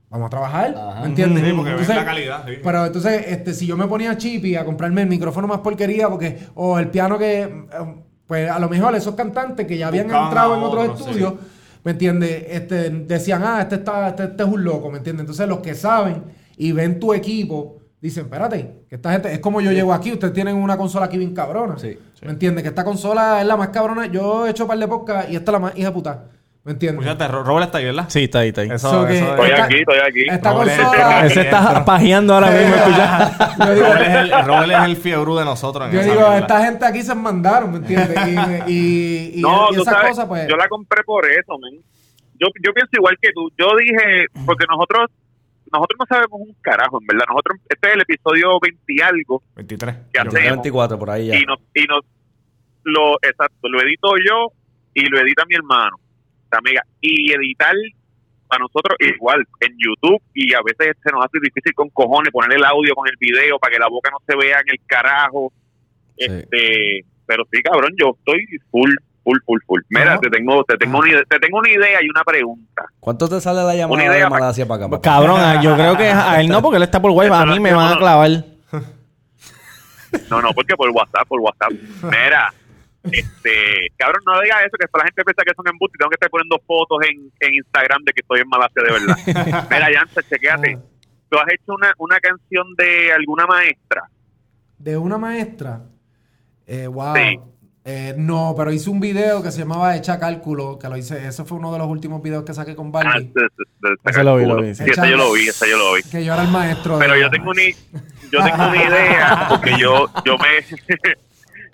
vamos a trabajar. Ajá. ¿Me entiendes? Sí, porque ven la calidad, sí. Pero entonces, este, si yo me ponía chippy a comprarme el micrófono más porquería, porque, o el piano que, pues a lo mejor esos cantantes que ya habían Buscaban entrado en otros otros, estudios, ¿me entiendes? Este, decían, ah, este, está, este, este es un loco, ¿me entiendes? Entonces los que saben y ven tu equipo, dicen, espérate, que esta gente, es como yo llego aquí, ustedes tienen una consola aquí bien cabrona. Sí. ¿Me entiendes? Que esta consola es la más cabrona. Yo he hecho un par de podcast y esta es la más hija puta. ¿Me entiendes? Escúchate, Ro- Robert está ahí, ¿verdad? Sí, está ahí, está ahí. Eso, So que- eso Estoy Esta- aquí, estoy aquí. Esta Robert es está pajeando ahora mismo, escucha. Robert es el, Robert es el fiebrú de nosotros en Yo esa digo, mierda. esta gente aquí se mandaron, ¿me entiendes? Y, y, y- no, y tú esas sabes, cosas, pues. yo la compré por eso, men. Yo, yo pienso igual que tú. Yo dije, porque nosotros nosotros no sabemos un carajo, en verdad. Nosotros, este es el episodio 20 y algo 23. que hacemos. 24 por ahí ya. y nos, y nos lo, exacto, lo edito yo y lo edita mi hermano, esta amiga. Y editar para nosotros igual en YouTube y a veces se nos hace difícil con cojones poner el audio con el video para que la boca no se vea en el carajo. Sí. Este, pero sí, cabrón, yo estoy full, full, full, full. Mira, Ajá. te tengo, te tengo una idea, te tengo una idea y una pregunta. ¿Cuánto te sale la llamada Una idea de Malasia para acá? papá? Cabrón, ah, yo creo que a él no, porque él está por Wi-Fi. A mí me van a clavar. No, no, porque por WhatsApp, por WhatsApp. Mira, este, cabrón, no digas eso, que después la gente piensa que son embustes y tengo que estar poniendo fotos en, en Instagram de que estoy en Malasia de verdad. Mira, Jansa, chequéate. ¿Tú has hecho una, una canción de alguna maestra? De una maestra. Eh, wow. Sí. Eh, no, pero hice un video que se llamaba Echa Cálculo, que lo hice. Ese fue uno de los últimos videos que saqué con Ah, Barbie. de- de- de- de- Ese lo vi, lo vi, Sí, ese yo lo vi, ese yo lo vi. Que yo era el maestro. Pero de yo tengo una, yo tengo una idea, porque yo, yo me,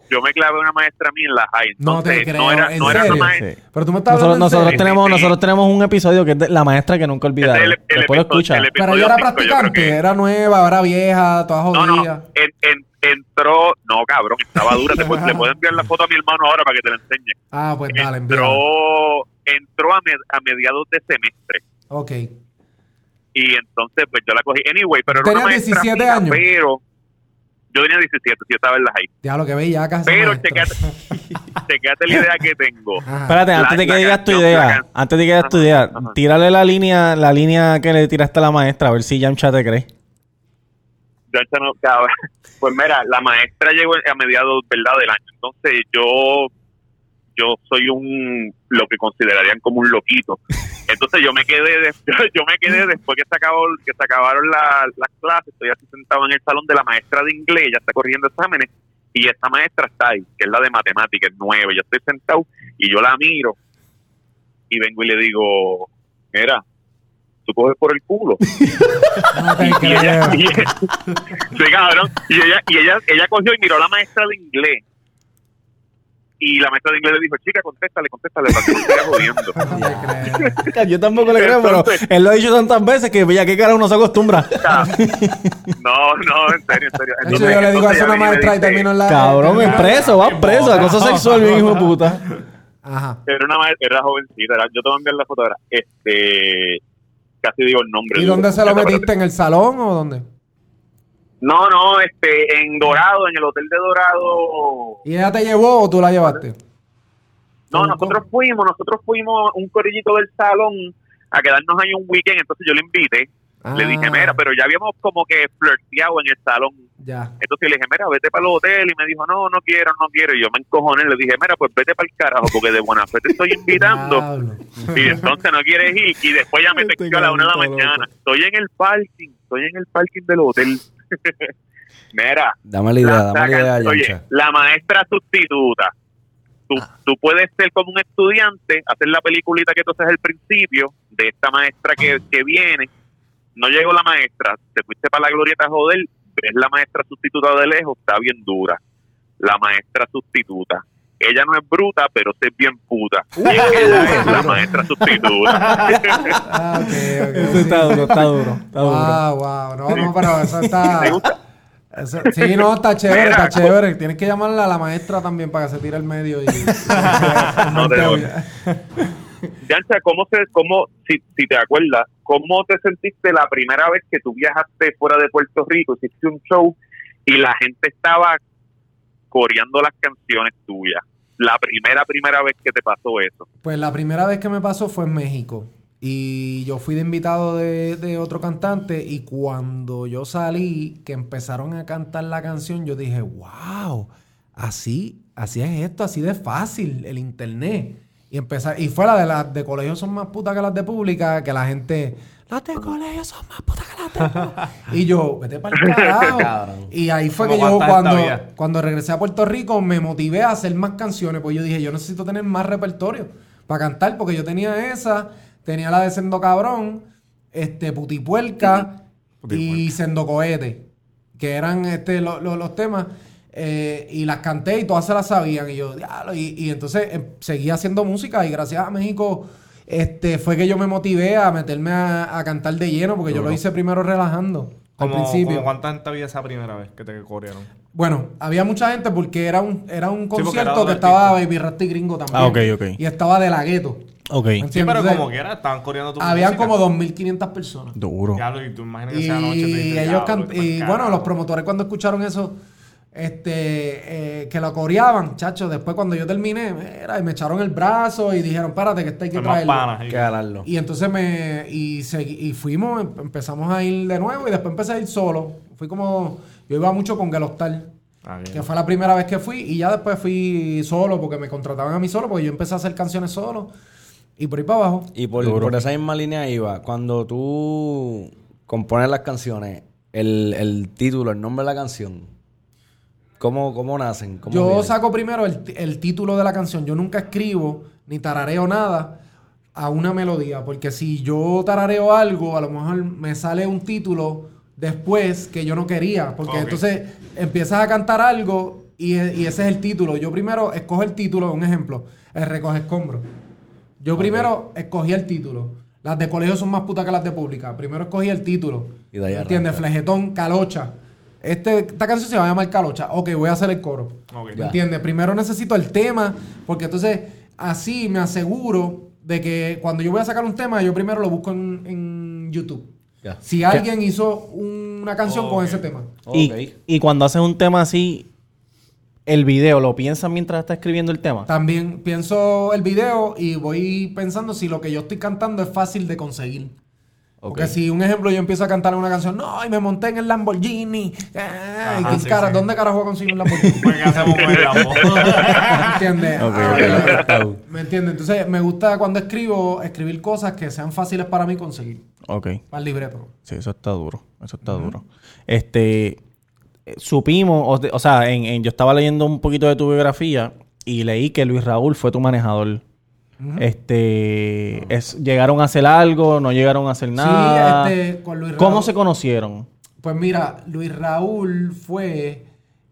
yo me clavé una maestra a mí en la high. No te creo, no era, ¿en no era serio? una maestra. Sí. Pero tú me estás Nosotros, hablando en nosotros serio? tenemos, Sí, sí. nosotros tenemos un episodio que es de la maestra que nunca olvidará. Ese es el- el Después lo episodio- escucha. el Pero ella era episodio cinco, yo creo practicante, que- era nueva, era vieja, toda No, jodida. no, en- en- entró, no cabrón, estaba dura. Te puedo- le puedo enviar la foto a mi hermano ahora para que te la enseñe. Ah, pues dale, envíala. Entró, entró a, med- a mediados de semestre. Ok. Y entonces, pues yo la cogí. Anyway, pero era una Tenía maestra 17 fina, años. Pero yo tenía 17, si yo estaba en la high. Diablo, que bella esa Pero chequeate, chequeate la idea que tengo. Ajá. Espérate, La- antes de que digas tu idea, antes de que digas tu idea, ajá. tírale la línea, la línea que le tiraste a la maestra, a ver si Yamcha te cree. Yo esta no- cabrón. Pues mira, la maestra llegó a mediados ¿verdad? del año. Entonces yo yo soy un lo que considerarían como un loquito. Entonces yo me quedé de- yo me quedé después que se acabó que se acabaron la- las clases, estoy así sentado en el salón de la maestra de inglés, ya está corrigiendo exámenes y esta maestra está ahí, que es la de matemáticas, es nueve. Yo estoy sentado y yo la miro y vengo y le digo, mira, tú coges por el culo. No te Y ella, creo. y ella- sí, cabrón. Y ella, y ella, ella cogió y miró a la maestra de inglés. Y la maestra de inglés le dijo, chica, contéstale, contéstale, para que no estés jodiendo. Yo tampoco le creo, pero Entonces- él lo ha dicho tantas veces que ya que cara uno se acostumbra. No, no, en serio, en serio. Hecho, yo le digo a entonces una maestra y termino en la. Cabrón, es preso, va preso, acoso sexual, mi hijo de puta. Ajá. Era una maestra, era jovencita, era- yo te voy a enviar la foto ahora. Este, casi digo el nombre. ¿Y dónde se lo metiste? ¿En el salón o dónde? No, no, este, en Dorado, en el hotel de Dorado. ¿Y ella te llevó o tú la llevaste? No, ¿Cómo, nosotros fuimos, nosotros fuimos un corillito del salón a quedarnos ahí un weekend, entonces yo le invité. Le dije, Ah, mira, pero ya habíamos como que flirteado en el salón. Ya. Entonces le dije, mira, vete para el hotel. Y me dijo, no, no quiero, no quiero. Y yo me encojoné. Le dije, mira, pues vete para el carajo, porque de buena fe te estoy invitando. Y entonces no quieres ir. Y después ya me textó a la una de la mañana. Estoy en el parking, estoy en el parking del hotel. mira, Dame la idea, la, dame la idea, oye, la maestra sustituta. Tú, Ah. tú puedes ser como un estudiante, hacer la peliculita que tú haces al principio de esta maestra que, que viene. No llegó la maestra, te fuiste para la glorieta joder, ves la maestra sustituta de lejos, está bien dura. La maestra sustituta. Ella no es bruta, pero sí es bien puta. Y ella es la maestra sustituta. Ah, ok, ok. Eso está duro, está duro, está duro. Wow, wow. No, no, pero eso está. ¿Te gusta? eso- sí, no, está chévere, Mira, está chévere. Tienes que llamarla a la maestra también para que se tire el medio y. No te Yancha, ¿cómo se, cómo, si, si te acuerdas, cómo te sentiste la primera vez que tú viajaste fuera de Puerto Rico, hiciste un show y la gente estaba coreando las canciones tuyas? La primera, primera vez que te pasó eso. Pues la primera vez que me pasó fue en México. Y yo fui de invitado de, otro cantante y cuando yo salí, que empezaron a cantar la canción, yo dije, wow, así, así es esto, así de fácil, el internet. Y empezar, y fue la de las de colegio son más putas que las de pública, que la gente, las de colegio son más putas que las de y yo, vete para el carajo. Y ahí fue que yo cuando, cuando regresé a Puerto Rico me motivé a hacer más canciones, pues yo dije, yo necesito tener más repertorio para cantar, porque yo tenía esa, tenía la de Sendo Cabrón, este, Putipuerca y Sendo Cohete, que eran este, lo- lo- los temas, eh, y las canté y todas se las sabían, y yo, diablo, y, y entonces eh, seguí haciendo música, y gracias a México... Este, fue que yo me motivé a meterme a, a cantar de lleno, porque yo lo hice primero relajando al principio. como ¿Cuánta gente había esa primera vez que te corearon? Bueno, había mucha gente porque era un, era un concierto era que estaba Baby Rasta y Gringo también. Ah, ok, ok. Y estaba de la gueto. Ok. ¿Me Sí, entiendes? pero Entonces, como quiera, estaban coreando tu Habían música. como 2.500 personas. Duro. Y tú imaginas que Y esa noche te dices, ellos "Diablo, can- está y carajo". bueno, los promotores cuando escucharon eso, este, eh, que lo coreaban, chacho, después cuando yo terminé, mira, y me echaron el brazo y dijeron, párate, que este hay que traerlo. panas. Que. Y entonces me y, segui- y fuimos, em- empezamos a ir de nuevo y después empecé a ir solo. Fui como, yo iba mucho con Gelostar. Ah. Que fue la primera vez que fui y ya después fui solo porque me contrataban a mí solo porque yo empecé a hacer canciones solo y por ahí para abajo. Y por, por esa misma línea iba, cuando tú compones las canciones, el, el título, el nombre de la canción, ¿cómo, cómo nacen? ¿Cómo Yo vienen? saco primero el, el título de la canción. Yo nunca escribo ni tarareo nada a una melodía porque si yo tarareo algo, a lo mejor me sale un título después que yo no quería porque entonces empiezas a cantar algo y, y ese es el título. Yo primero escojo el título, un ejemplo, el recoge escombros. Yo primero escogí el título. Las de colegio son más putas que las de pública. Primero escogí el título. Y de ahí ¿Entiendes? Flejetón, calocha. Este, esta canción se va a llamar calocha. Ok, voy a hacer el coro. Ok. ¿Me entiendes? Primero necesito el tema, porque entonces así me aseguro de que cuando yo voy a sacar un tema, yo primero lo busco en, en YouTube. Si alguien hizo una canción con ese tema. Y, Ok. y cuando haces un tema así, el video, ¿lo piensas mientras estás escribiendo el tema? También pienso el video y voy pensando si lo que yo estoy cantando es fácil de conseguir. Porque si, un ejemplo, yo empiezo a cantar una canción, no, y me monté en el Lamborghini. Ah, ¿y Ajá, qué sí, cara- sí. ¿Dónde carajo voy a conseguir un Lamborghini? Pues, ¿qué hacemos con el amor? ¿Me entiendes? Ah. ¿Me entiendes? Entonces, me gusta cuando escribo, escribir cosas que sean fáciles para mí conseguir. Ok. Para el libreto. Sí, eso está duro. Eso está duro. Este, eh, supimos, o, de- o sea, en, en- yo estaba leyendo un poquito de tu biografía y leí que Luis Raúl fue tu manejador. Este, es, llegaron a hacer algo, no llegaron a hacer nada. Sí, este, con Luis ¿Cómo Raúl. se conocieron? Pues mira, Luis Raúl fue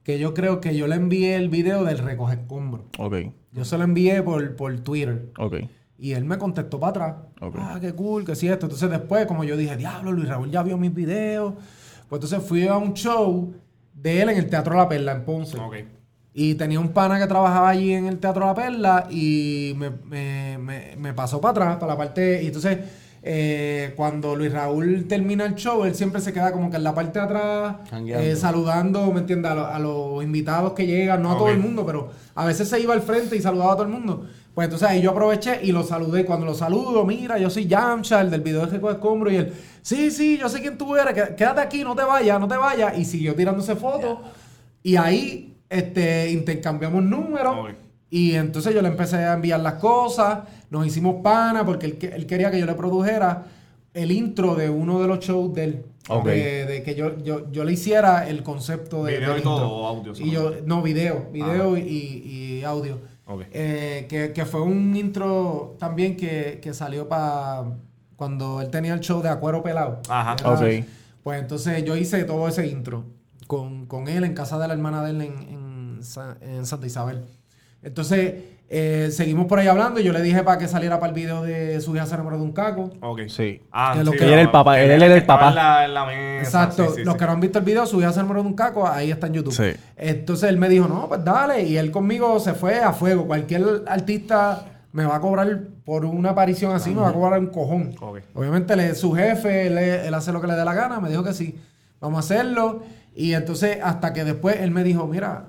que yo creo que yo le envié el video del recoge escombros. Ok, Yo se lo envié por, por Twitter. ok. Y él me contestó para atrás. Ok. Ah, qué cool, que sí esto. Entonces después, como yo dije, diablo, Luis Raúl ya vio mis videos. Pues entonces fui a un show de él en el Teatro La Perla, en Ponce. Ok. Y tenía un pana que trabajaba allí en el Teatro La Perla y me, me- me- me pasó para atrás, para la parte... Y entonces, eh, cuando Luis Raúl termina el show, él siempre se queda como que en la parte de atrás, eh, saludando, ¿me entiendes? A, lo- a los invitados que llegan, no a todo el mundo, pero a veces se iba al frente y saludaba a todo el mundo. Pues entonces ahí yo aproveché y lo saludé. Cuando lo saludo, mira, yo soy Yamcha, el del video de Recoge Escombro. Y él, sí, sí, yo sé quién tú eres, qué- quédate aquí, no te vayas, no te vayas. Y siguió tirándose fotos. Y ahí este, intercambiamos números. Y entonces yo le empecé a enviar las cosas. Nos hicimos pana porque él, que- él quería que yo le produjera el intro de uno de los shows de él. De, de que yo, yo, yo le hiciera el concepto de. ¿Video y todo intro. o audio Y yo, no, video. Video Ah. y, y audio. Eh, que, que fue un intro también que, que salió para cuando él tenía el show de Acuero Pelado. Ajá. Era- Ok. Pues entonces yo hice todo ese intro con, con él en casa de la hermana de él en, en, Sa- en Santa Isabel. Entonces eh, seguimos por ahí hablando y yo le dije para que saliera para el video de su hija se enamoró de un caco. Ok. Sí. Ah, Que lo sí, que- Él era el papá, él era el papá. En la, en la mesa. Exacto, sí, sí, los sí. que no han visto el video, su hija se enamoró de un caco, ahí está en YouTube. Sí. Entonces él me dijo, no, pues dale, y él conmigo se fue a fuego. Cualquier artista me va a cobrar por una aparición así, me va a cobrar un cojón. Ok. Obviamente él es su jefe, él, es- él hace lo que le dé la gana, me dijo que sí, vamos a hacerlo. Y entonces hasta que después él me dijo, mira,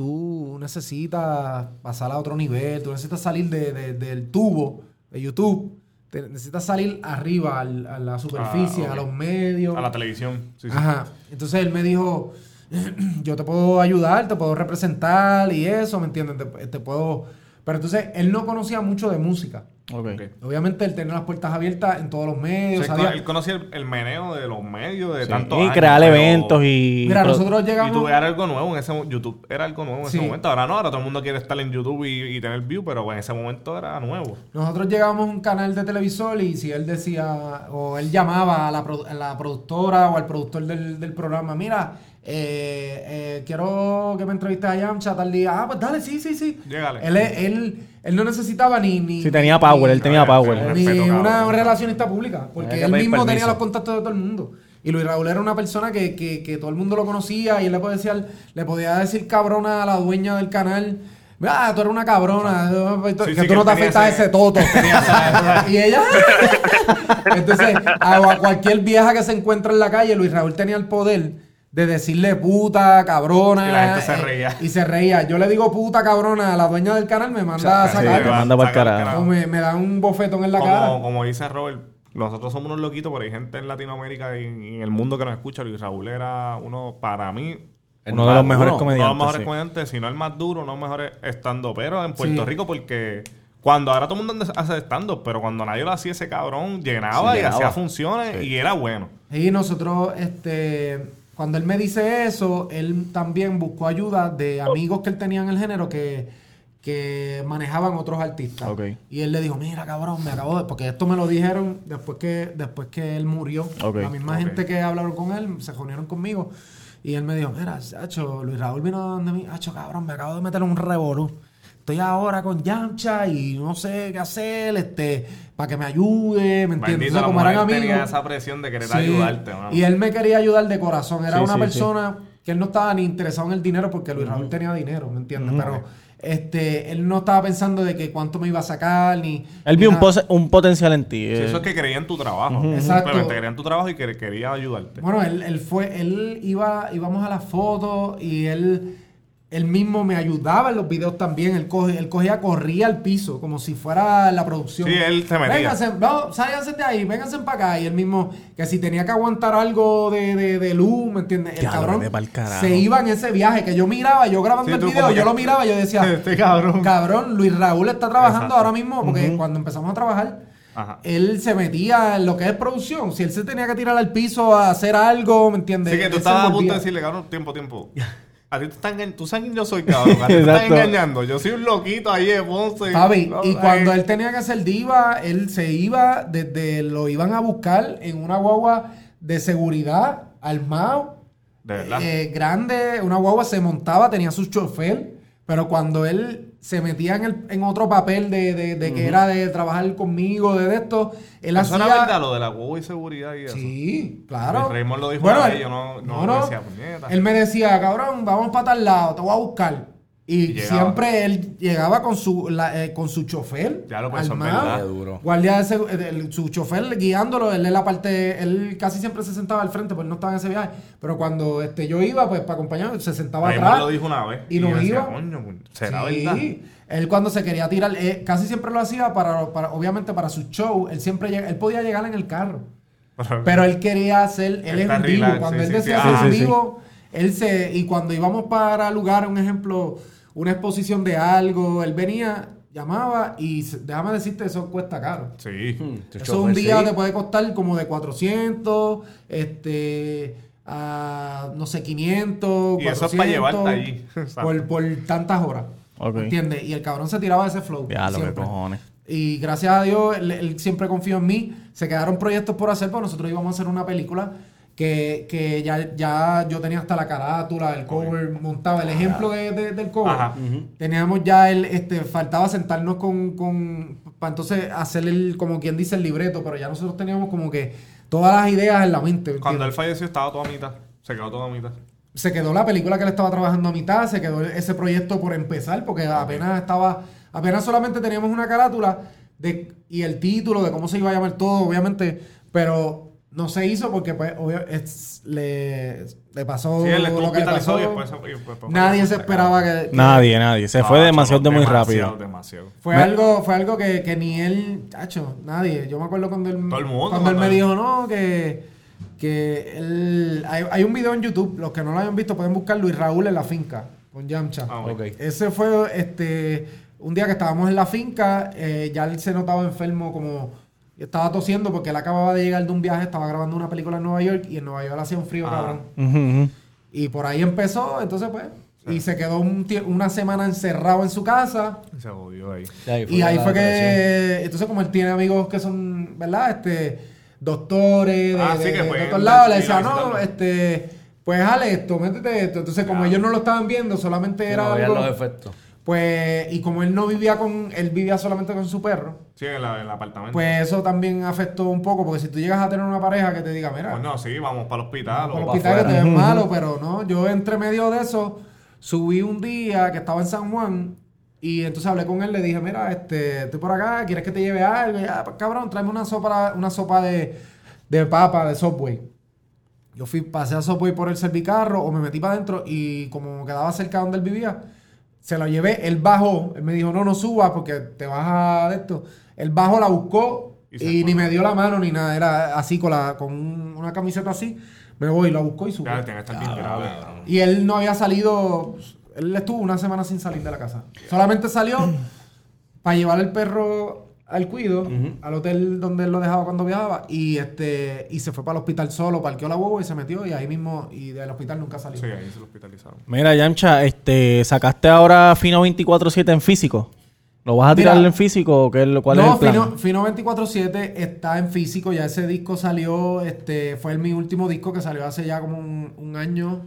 tú necesitas pasar a otro nivel, tú necesitas salir de- de- del tubo de YouTube, te- necesitas salir arriba al- a la superficie, Ah, a los medios. A la televisión. Sí, sí. Ajá. Entonces él me dijo, yo te puedo ayudar, te puedo representar y eso, ¿me entiendes? Te, te puedo... Pero entonces él no conocía mucho de música. Obviamente él tenía las puertas abiertas en todos los medios. O sea, sabía- él conocía el, el meneo de los medios de Sí, tantos y años, crear pero- eventos y... Mira, nosotros llegamos... YouTube era algo nuevo en ese YouTube era algo nuevo en Sí. ese momento. Ahora no, ahora todo el mundo quiere estar en YouTube y, y tener view, pero en ese momento era nuevo. Nosotros llegamos a un canal de televisor y si él decía, o él llamaba a la, produ- a la productora o al productor del, del programa, mira, eh, eh, quiero que me entrevistes a Yamcha tal día. Ah, pues dale, sí, sí, sí. Llégale. Él, él, él no necesitaba ni... ni Sí, tenía power, él tenía power. ni una cabrón. relacionista pública, porque que él mismo tenía los contactos de todo el mundo. Y Luis Raúl era una persona que, que, que todo el mundo lo conocía y él le podía decir, le podía decir cabrona a la dueña del canal. Ah, tú eres una cabrona, que Sí, tú sí, no que te tenía afeitas ese- ese toto. y ella, entonces, a, a cualquier vieja que se encuentra en la calle, Luis Raúl tenía el poder de decirle puta, cabrona. Y la gente se eh, reía. y se reía. Yo le digo puta, cabrona a la dueña del canal, me manda a Sí, sacar. te manda Sacar carajo. O me, me da un bofetón en la cara. Como, como dice Robert, nosotros somos unos loquitos, pero hay gente en Latinoamérica y en, y en el mundo que nos escucha. Luis Raúl era uno, para mí, El Uno de los mejores comediantes. uno de los mejores sí. comediantes, si no el más duro, uno de los mejores estando pero en Puerto Sí. Rico, porque cuando ahora todo el mundo hace stand pero cuando nadie lo hacía, ese cabrón llenaba Sí, y llenaba. hacía funciones y era bueno. Y nosotros, este, cuando él me dice eso, él también buscó ayuda de amigos que él tenía en el género que, que manejaban otros artistas. Y él le dijo, mira cabrón, me acabo de... Porque esto me lo dijeron después que, después que él murió. La misma gente que hablaron con él se reunieron conmigo. Y él me dijo, mira, Hacho, Luis Raúl vino donde mí. Hacho, cabrón, me acabo de meter un revolú. Estoy ahora con Yamcha y no sé qué hacer, este, para que me ayude, ¿me entiendes? Bendito, como eran tenía esa presión de querer Sí. ayudarte. mano. Y él me quería ayudar de corazón. Era Sí, una sí, persona que él no estaba ni interesado en el dinero porque Luis Raúl tenía dinero, ¿me entiendes? Pero este, él no estaba pensando de que cuánto me iba a sacar ni. Él ni vio un, un potencial en ti. Sí, eh. eso es que creía en tu trabajo. Exacto. Simplemente creía en tu trabajo y que quería ayudarte. Bueno, él, él fue, él iba, íbamos a las fotos y él, él mismo me ayudaba en los videos también. Él, coge, él cogía, corría al piso como si fuera la producción. Sí, él se metía. Vénganse, no, sálganse de ahí, vénganse para acá. Y él mismo, que si tenía que aguantar algo de, de, de luz, ¿me entiendes? El Ya, cabrón se iba en ese viaje que yo miraba, yo grabando Sí, el video, yo que- lo miraba, yo decía, Este cabrón. cabrón, Luis Raúl está trabajando Exacto. ahora mismo, porque cuando empezamos a trabajar, Ajá. él se metía en lo que es producción. Si él se tenía que tirar al piso a hacer algo, ¿me entiendes? Así que tú estabas a punto de decirle, cabrón, tiempo, tiempo. A ti te están engañando. Tú sabes quién yo soy, cabrón. A ti te están engañando. Yo soy un loquito ahí de Ponce. No, y cuando él tenía que hacer diva, él se iba desde, lo iban a buscar en una guagua de seguridad, armado, De verdad. eh, grande, una guagua se montaba, tenía su chofer, pero cuando él se metía en, el, en otro papel de, de- de que era de trabajar conmigo, de, de esto, él Eso hacía... era verdad, lo de la huevo y seguridad y eso. Sí, claro. Luis Raymond lo dijo Bueno, él- yo no- no lo decía, puñeta. Él me decía, cabrón, vamos para tal lado, te voy a buscar. Y, Y siempre él llegaba con su la- eh, con su chofer. Ya lo pensó, en armado, verdad. Qué duro. Guardia de eh, el- su chofer guiándolo, él en la parte, él casi siempre se sentaba al frente, pues él no estaba en ese viaje. Pero cuando este, yo iba, pues para acompañarme, se sentaba Raymond atrás. lo dijo una vez. y nos yo decía, iba. Coño, será Sí. verdad. Él cuando se quería tirar, eh, casi siempre lo hacía para, para, obviamente para su show. Él siempre él podía llegar en el carro. Pero él quería hacer, él es Está vivo. Cuando sí, él decía Ah, sí. vivo, él se. Y cuando íbamos para lugar, un ejemplo, una exposición de algo, él venía, llamaba y déjame decirte, eso cuesta caro. Sí. Tu Eso un día sí. te puede costar como de 400, este, a, no sé, 500, Y eso es para llevarte allí. Por, por tantas horas. Ok. ¿Entiendes? Y el cabrón se tiraba ese flow. Ya, lo que cojones. Y gracias a Dios, él, él siempre confió en mí. Se quedaron proyectos por hacer, pero nosotros íbamos a hacer una película que, que ya, ya yo tenía hasta la carátula, el cover montado, el ejemplo de- de- del cover. Ajá. Teníamos ya el, este, faltaba sentarnos con, con para entonces hacer el, como quien dice, el libreto, pero ya nosotros teníamos como que todas las ideas en la mente. Cuando él falleció estaba toda a mitad. Se quedó toda a mitad. se quedó la película que él estaba trabajando a mitad, se quedó ese proyecto por empezar, porque apenas estaba Apenas solamente teníamos una carátula de, y el título de cómo se iba a llamar todo, obviamente, pero no se hizo porque pues obvio, es- le, le pasó Sí, él estuvo lo que le pasó. y después se- y después- Nadie se esperaba que, que- Nadie, nadie. Se fue demasiado muy demasiado, rápido. Demasiado. Fue algo, fue algo que, que ni él, chacho, nadie. Yo me acuerdo cuando él, Todo el mundo, cuando él me dijo, no, que, que él, hay, hay un video en YouTube, los que no lo hayan visto pueden buscar Luis Raúl en la finca, con Yamcha. Ah, ok. Ok. Ese fue este un día que estábamos en la finca, eh, ya él se notaba enfermo como estaba tosiendo porque él acababa de llegar de un viaje, estaba grabando una película en Nueva York y en Nueva York hacía un frío Ah. cabrón. Y por ahí empezó, entonces pues, y se quedó un una semana encerrado en su casa. Se jodió ahí. Y ahí fue que, entonces como él tiene amigos que son, ¿verdad? Este, doctores, de, Ah, sí, de- que de pueden todos lados, le decía, no, visitarlo". este, pues jale esto, métete esto. Entonces como Ya. ellos no lo estaban viendo, solamente era no algo, los efectos. Pues, y como él no vivía con, él vivía solamente con su perro, Sí, en, la- en el apartamento. pues eso también afectó un poco, porque si tú llegas a tener una pareja que te diga, mira, Pues no, sí, vamos para el hospital. Para el hospital que te ves malo, pero no. Yo entre medio de eso subí un día que estaba en San Juan y entonces hablé con él, le dije, mira, este, estoy por acá, ¿quieres que te lleve algo? Y, "Ah, pues, cabrón, tráeme una sopa, una sopa de, de papa de Subway. Yo fui, pasé a Subway por el servicarro o me metí para adentro y como quedaba cerca donde él vivía, se lo llevé, él bajó, él me dijo, no, no subas porque te vas a de esto. Él bajó, la buscó Y ni me dio la mano ni nada, era así con, la, con un- una camiseta así. Me voy, la buscó y subió. Ya, tiene que estar bien grave. Y él no había salido, él estuvo una semana sin salir de la casa. Solamente salió para llevar el perro al cuido, al hotel donde él lo dejaba cuando viajaba, y este y se fue para el hospital solo, parqueó la huevo y se metió, y ahí mismo, y del hospital nunca salió. Sí, ahí se lo hospitalizaron. Mira, Yamcha, este, sacaste ahora Fino 24-7 en físico. ¿Lo vas a Mira. tirar en físico o qué cuál no, es el plan? Fino, Fino 24-7 está en físico, ya ese disco salió, este, fue el, mi último disco que salió hace ya como un, un año,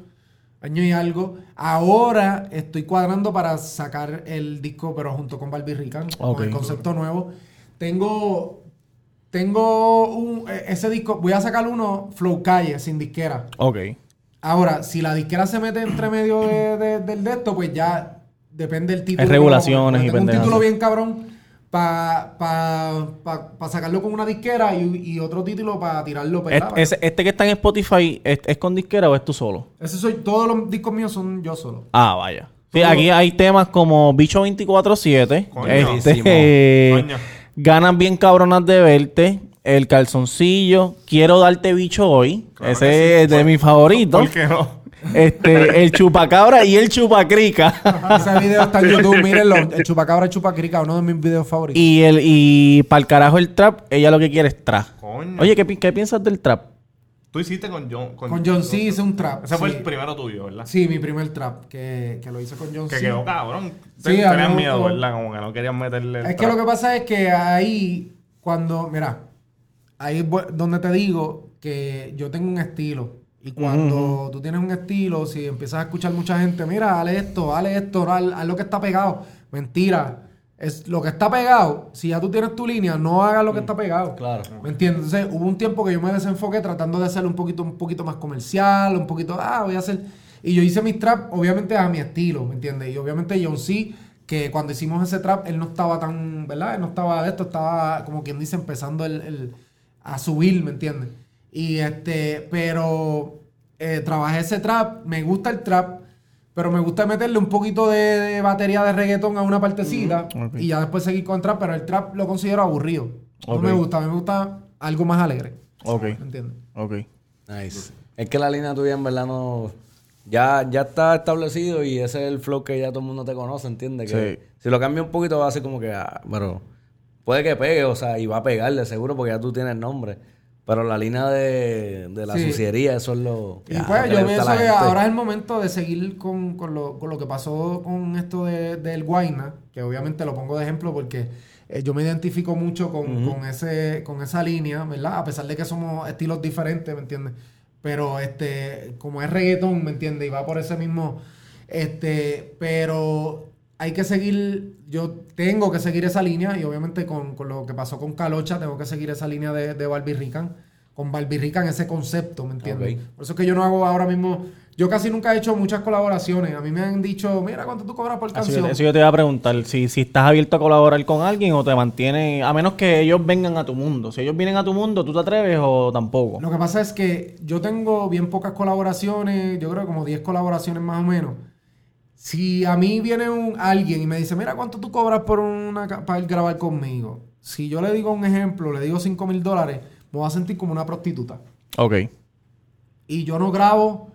año y algo. Ahora estoy cuadrando para sacar el disco, pero junto con Barbie Rican, Ok. con el concepto nuevo. Tengo, tengo un, e- ese disco, voy a sacar uno Flow Calle, sin disquera. Ok. Ahora, si la disquera se mete entre medio de, de- del de esto, pues ya depende del título. Hay regulaciones y tengo un pendejas título bien cabrón para pa, pa, pa sacarlo con una disquera y, y otro título para tirarlo. ¿verdad? Este, ese- este que está en Spotify, ¿es, es con disquera o es tú solo? Ese soy, todos los discos míos son yo solo. Ah, vaya. Sí, aquí hay temas como Bicho 24-7. Coño. Este, eh, Coño. Ganas bien cabronas de verte. El calzoncillo. Quiero darte bicho hoy. Claro Ese sí. es de mis favoritos. ¿Por qué no? Este, el chupacabra y el chupacrica. Ese video está en YouTube, mírenlo. El Chupacabra Chupacrica, uno de mis videos favoritos. y el y para el carajo el trap, ella lo que quiere es trap. Coño. Oye, ¿qué, qué piensas del trap? Tú hiciste con John. con John C hice un trap. Ese fue el primero tuyo, ¿verdad? Sí, mi primer trap, que, que lo hice con John Que C. quedó cabrón. Sí, Ten- a mí Tenías me miedo. ¿verdad? Como que no querían meterle. el Es que lo que pasa es que ahí, cuando, mira, ahí es donde te digo que yo tengo un estilo. Y cuando tú tienes un estilo, si empiezas a escuchar mucha gente, mira, haz esto, haz esto, haz, haz lo que está pegado. Mentira. Es lo que está pegado. Si ya tú tienes tu línea, no hagas lo que está pegado. Claro. ¿Me entiendes? Entonces, hubo un tiempo que yo me desenfoqué tratando de hacerlo un poquito, un poquito más comercial, un poquito, ah, voy a hacer. Y yo hice mis trap, obviamente, a mi estilo, ¿me entiendes? Y obviamente John C, que cuando hicimos ese trap, él no estaba tan, ¿verdad? Él no estaba de esto, estaba, como quien dice, empezando el, el- a subir, ¿me entiendes? Y este, pero eh, trabajé ese trap, me gusta el trap, pero me gusta meterle un poquito de, de batería de reggaetón a una partecita y ya después seguir con trap, pero el trap lo considero aburrido. No me gusta, a mí me gusta algo más alegre. Ok. ¿Me entiendes? Ok. Nice. Es que la línea tuya en verdad no... Ya, ya está establecido y ese es el flow que ya todo el mundo te conoce, ¿entiendes? Que Sí. si lo cambia un poquito va a ser como que... ah, pero puede que pegue, o sea, y va a pegarle seguro porque ya tú tienes nombre. Pero la línea de, de la Sí. suciería, eso es lo... Y pues yo pienso que ahora es el momento de seguir con, con lo, con lo que pasó con esto de, del Guayna, que obviamente lo pongo de ejemplo porque eh, yo me identifico mucho con, con ese, con esa línea, ¿verdad? A pesar de que somos estilos diferentes, ¿me entiendes? Pero este, como es reggaetón, ¿me entiendes? Y va por ese mismo, este, pero hay que seguir, yo tengo que seguir esa línea y obviamente con, con lo que pasó con Calocha, tengo que seguir esa línea de, de Barbie Rican, con Barbie Rican ese concepto, ¿me entiendes? Por eso es que yo no hago ahora mismo yo casi nunca he hecho muchas colaboraciones. A mí me han dicho, mira, ¿cuánto tú cobras por canción? que- eso yo te iba a preguntar, si, si estás abierto a colaborar con alguien o te mantienes, a menos que ellos vengan a tu mundo. Si ellos vienen a tu mundo, ¿tú te atreves o tampoco? Lo que pasa es que yo tengo bien pocas colaboraciones, yo creo como 10 colaboraciones más o menos. Si a mí viene un, alguien y me dice, mira, ¿cuánto tú cobras por una, para ir grabar conmigo? Si yo le digo un ejemplo, le digo 5 mil dólares, me voy a sentir como una prostituta. Ok. Y yo no grabo,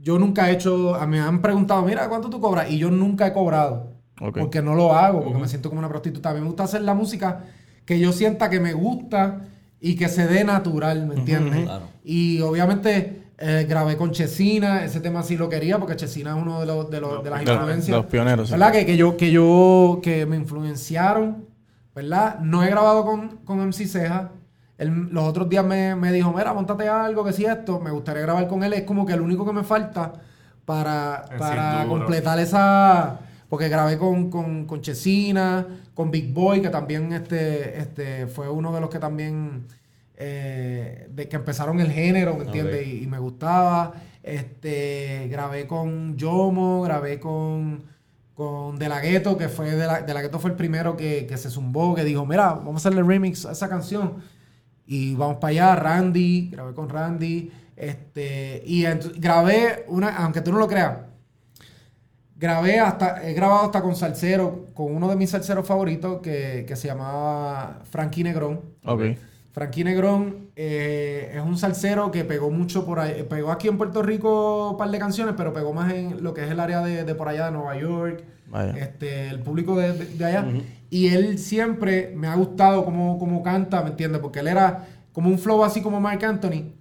yo nunca he hecho, a- me han preguntado, mira, ¿cuánto tú cobras? Y yo nunca he cobrado. Ok. Porque no lo hago, porque me siento como una prostituta. A mí me gusta hacer la música que yo sienta que me gusta y que se dé natural, ¿me entiendes? Claro. Y obviamente eh, grabé con Chesina, ese tema sí lo quería, porque Chesina es uno de, los, de, los- de las Los- influencias. los pioneros, sí. ¿Verdad? Que, que yo, que yo, que me influenciaron, ¿verdad? No he grabado con, con MC Ceja. Él- los otros días me, me dijo, mira, montate algo, que si esto, me gustaría grabar con él. Es como que el único que me falta para, para completar esa... Porque grabé con, con, con Chesina, con Big Boy, que también este, este, fue uno de los que también... eh, de que empezaron el género, ¿me entiendes? Y, y me gustaba. Este, grabé con Yomo, grabé con, con De La Ghetto, que fue De La, De La Ghetto fue el primero que, que se zumbó, que dijo, mira, vamos a hacerle remix a esa canción. Y vamos para allá, Randy, grabé con Randy. Este, y grabé una, aunque tú no lo creas, grabé hasta, he grabado hasta con salsero, con uno de mis salseros favoritos que, que se llamaba Frankie Negrón. Ok. Frankie Negrón eh, es un salsero que pegó mucho por ahí. Pegó aquí en Puerto Rico un par de canciones, pero pegó más en lo que es el área de, de por allá de Nueva York. Vaya. Este, el público de, de- de allá. Y él siempre me ha gustado cómo, cómo canta, ¿me entiendes? Porque él era como un flow así como Mark Anthony.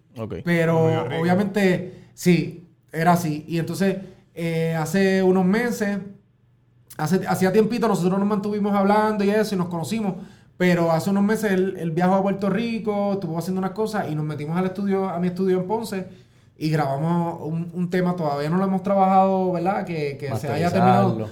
Pero obviamente, sí, era así. Y entonces, eh, hace unos meses, hace, hacía tiempito, nosotros nos mantuvimos hablando y eso, y nos conocimos. Pero hace unos meses él, él viajó a Puerto Rico, estuvo haciendo unas cosas y nos metimos al estudio, a mi estudio en Ponce y grabamos un, un tema. Todavía no lo hemos trabajado, ¿verdad? Que, que se haya terminado.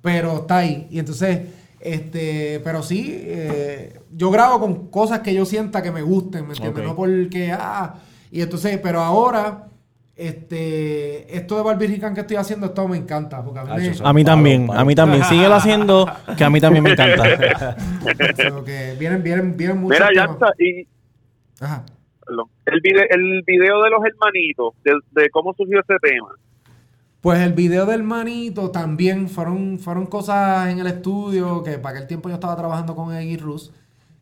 Pero está ahí. Y entonces, este, pero sí, eh, yo grabo con cosas que yo sienta que me gusten, ¿me entiendes? No porque, ah, y entonces, pero ahora, este, esto de Barbirrican que estoy haciendo, esto me encanta, porque a mí me, eso A mí Palo, también, palo. a mí también. Síguelo haciendo, que a mí también me encanta. que vienen, vienen, vienen muchos Mira, ya está. Y Ajá. el, video, el video de los hermanitos, de, de cómo surgió ese tema. Pues el video del manito también fueron, fueron cosas en el estudio que para aquel tiempo yo estaba trabajando con Eggy Rus,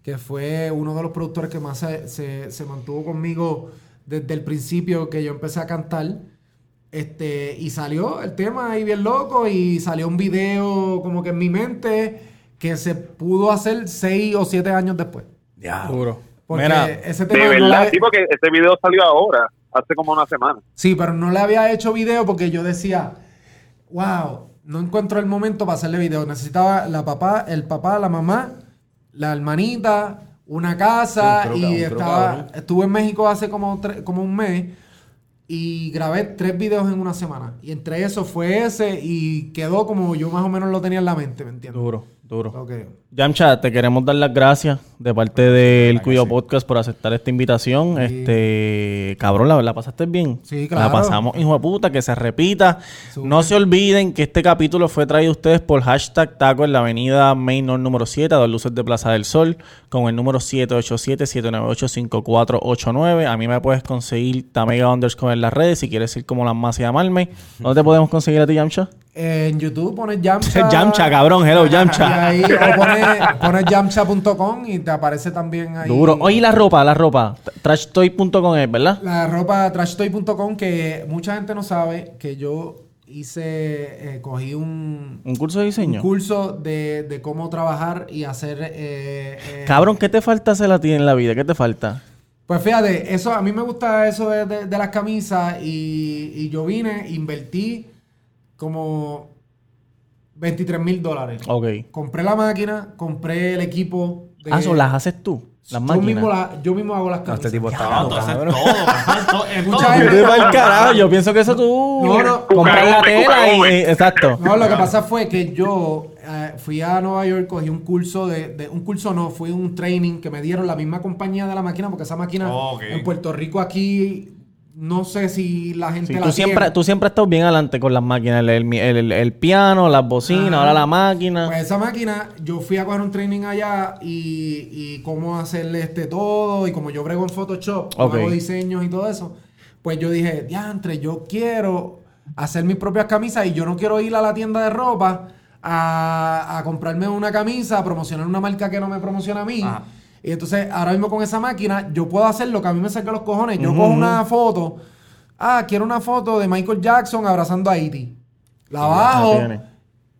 que fue uno de los productores que más se, se- se mantuvo conmigo desde el principio que yo empecé a cantar. Este, y salió el tema ahí bien loco y salió un video como que en mi mente que se pudo hacer seis o siete años después. Seguro. Porque Mira, ese De no verdad, la- sí, porque ese video salió ahora, hace como una semana. Sí, pero no le había hecho video porque yo decía, wow, no encuentro el momento para hacerle video. Necesitaba la papá, el papá, la mamá, la hermanita, una casa Sí, un crew, y un estaba, estuve en México hace como, como un mes y grabé tres videos en una semana. Y entre eso fue ese y quedó como yo más o menos lo tenía en la mente, ¿me entiendes? duro, duro. Yamcha, te queremos dar las gracias de parte del Cuyo Podcast por aceptar esta invitación. Este, cabrón, la, la pasaste bien. Sí, La claro. pasamos, hijo de puta, que se repita. No se olviden que este capítulo fue traído a ustedes por hashtag taco en la avenida Main North número 7, a dos luces de Plaza del Sol, con el número 787-798-5489. A mí me puedes conseguir Tamega underscore en las redes si quieres ir como las más y llamarme. ¿Dónde te podemos conseguir a ti, Yamcha? En YouTube pones Yamcha. Yamcha, cabrón, hello, Y Yamcha. ahí o pones, pones yamcha.com y te aparece también ahí. Duro. Oye, la ropa, la ropa. Trashtoy.com es, ¿verdad? La ropa trashtoy.com que mucha gente no sabe que yo hice, eh, cogí un, Un curso de diseño. un curso de, de cómo trabajar y hacer... eh, eh, Cabrón, ¿qué te falta hacer a ti en la vida? ¿Qué te falta? Pues fíjate, eso, a mí me gusta eso de, de- de las camisas y, y yo vine, invertí como 23 mil dólares. Ok. Compré la máquina, compré el equipo. De, Ah, eso las haces tú. Las yo máquinas. mismo, la- yo mismo hago las No, camisas. este tipo está loco, cabrón. todo, pa'l carajo. Yo pienso que eso tú No, no. compras la tela y, exacto. No, lo que pasa fue que yo eh, fui a Nueva York, cogí un curso de, de- un curso no, fue un training que me dieron la misma compañía de la máquina, porque esa máquina en Puerto Rico aquí no sé si la gente Sí, la tú, siempre, tú siempre has estado bien adelante con las máquinas. El, el- el- el piano, las bocinas, Ajá. ahora la máquina. Pues esa máquina, yo fui a coger un training allá y, y cómo hacerle este todo y como yo brego en Photoshop, Ok. hago diseños y todo eso, pues yo dije, diantre, yo quiero hacer mis propias camisas y yo no quiero ir a la tienda de ropa a, a comprarme una camisa, a promocionar una marca que no me promociona a mí. Ajá. Y entonces ahora mismo con esa máquina yo puedo hacer lo que a mí me saca los cojones. Yo cojo una foto, ah, quiero una foto de Michael Jackson abrazando a Iti. La bajo tiene.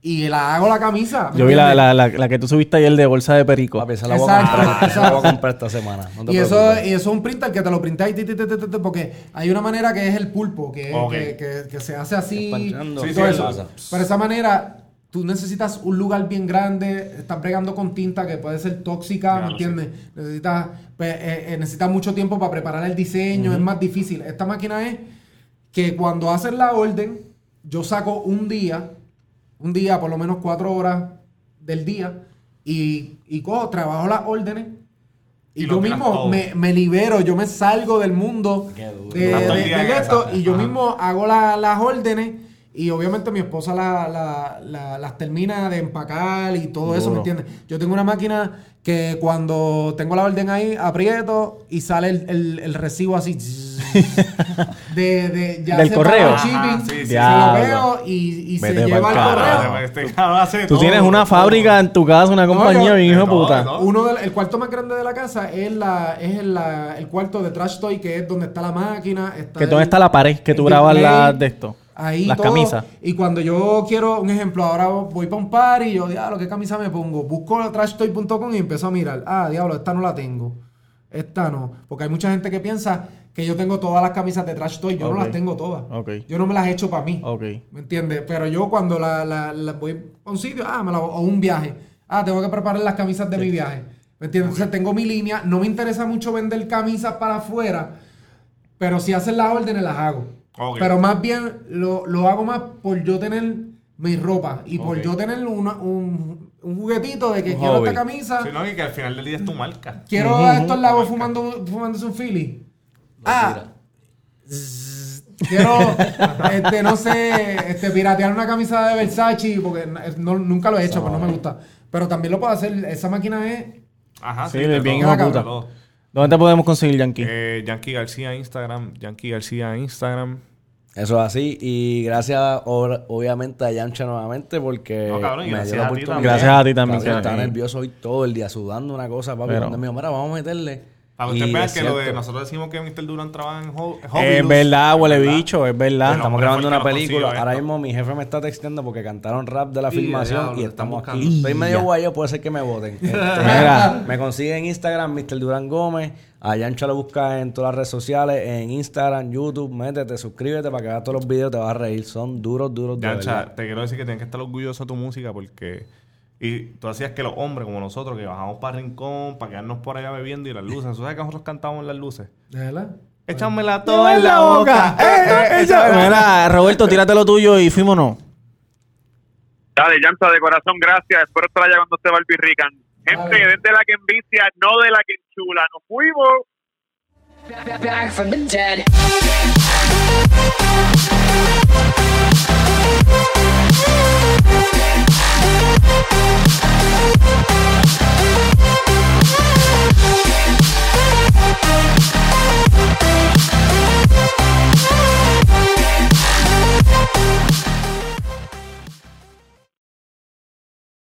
y la hago la camisa. ¿me Yo vi la, la, la, la que tú subiste ayer de bolsa de perico. Papi, esa la voy a Exacto, comprar. Esa la voy a comprar esta semana. No te Y eso, y eso es un printer que te lo printa y ti, ti, ti, ti, ti, ti, porque hay una manera que es el pulpo, que, es- Ok. que, que- que se hace así. Sí, todo sí, eso. eso. Pero esa manera, tú necesitas un lugar bien grande, estás bregando con tinta que puede ser tóxica, Claro, ¿me entiendes? Necesitas, pues, eh, eh, necesitas mucho tiempo para preparar el diseño, es más difícil. Esta máquina es que cuando haces la orden, yo saco un día, un día, por lo menos cuatro horas del día, y, y cojo, trabajo las órdenes. Y, yo mismo me, me libero, yo me salgo del mundo de, esto y yo mismo hago la- las órdenes y obviamente mi esposa la- la- la- las termina de empacar y todo eso, ¿me entiendes? Yo tengo una máquina que cuando tengo la orden ahí, aprieto y sale el, el- el recibo así de, de ya Del se correo. el shipping, Ajá, sí, sí. se lo veo y, y se lleva al correo. Este Tú todo, tienes una todo. fábrica en tu casa, una compañía yo- bien hijo de de todo, puta. de todo. Uno del, el cuarto más grande de la casa es la es el, la- el cuarto de Trash Toy, que es donde está la máquina. Está Que el- dónde está la pared que tú grabas las de esto. Ahí las todo. camisas. Y cuando yo quiero, un ejemplo, ahora voy para un party y yo, diablo, ¿qué camisa me pongo? Busco trashtoy.com y empiezo a mirar. Ah, diablo, esta no la tengo. Esta no. Porque hay mucha gente que piensa que yo tengo todas las camisas de Trash Toy. Yo no las tengo todas. Yo no me las he hecho para mí. Ok. ¿Me entiendes? Pero yo cuando la, la- la voy a un sitio, ah, me la, o un viaje, ah, tengo que preparar las camisas de mi viaje. ¿Me entiendes? Entonces tengo mi línea, no me interesa mucho vender camisas para afuera, pero si hacen las órdenes las hago. Pero más bien lo, lo hago más por yo tener mi ropa y por yo tener una- un, un juguetito de que Un quiero hobby. esta camisa, Sí, no, y que al final del día es tu marca. quiero a estos lagos fumando, fumándose un Philly. Ah, Quiero, este, no sé, este, piratear una camisa de Versace, porque no- nunca lo he hecho, pero no me gusta. Pero también lo puedo hacer. Esa máquina es. Ajá, Sí, de bien hijo puta. todo. ¿Dónde te podemos conseguir, Yankee? Eh, Yankee García Instagram, Yankee García Instagram. Eso es así. Y gracias, ob- obviamente, a Yancha nuevamente porque No, cabrón, y me gracias dio la a ti oportunidad. también. Gracias a ti también, Cabrón, que- Estaba nervioso hoy todo el día sudando una cosa, papi. Pero- me dijo, mira, vamos a meterle. Para que ustedes vean que lo de nosotros decimos que Mr. Durán trabaja en Ho- Es Hobby verdad, huele bicho, es verdad. Bueno, Estamos grabando una película. Ahora mismo mi jefe me está texteando porque cantaron rap de la filmación y estamos aquí. Estoy medio guayo, puede ser que me voten. Este, Mira. me consigue en Instagram, Mr. Durán Gómez. A Yancha lo busca en todas las redes sociales, en Instagram, YouTube. Métete, suscríbete para que veas todos los videos, te vas a reír. Son duros, duros de Yancha, te quiero decir que tienes que estar orgulloso de tu música porque. Y tú hacías que los hombres como nosotros, que bajamos para el rincón, para quedarnos por allá bebiendo y las luces. Sabes que nosotros cantábamos las luces? ¿Verdad? Échamela toda en la boca. Eh, eh Mira, Roberto, tírate lo tuyo y fuímonos. Dale, Llanta, de corazón, gracias. Espero estar allá cuando esté Barbie Rican. Gente, desde la que envicia, no de la que enchula. ¡Nos fuimos! Música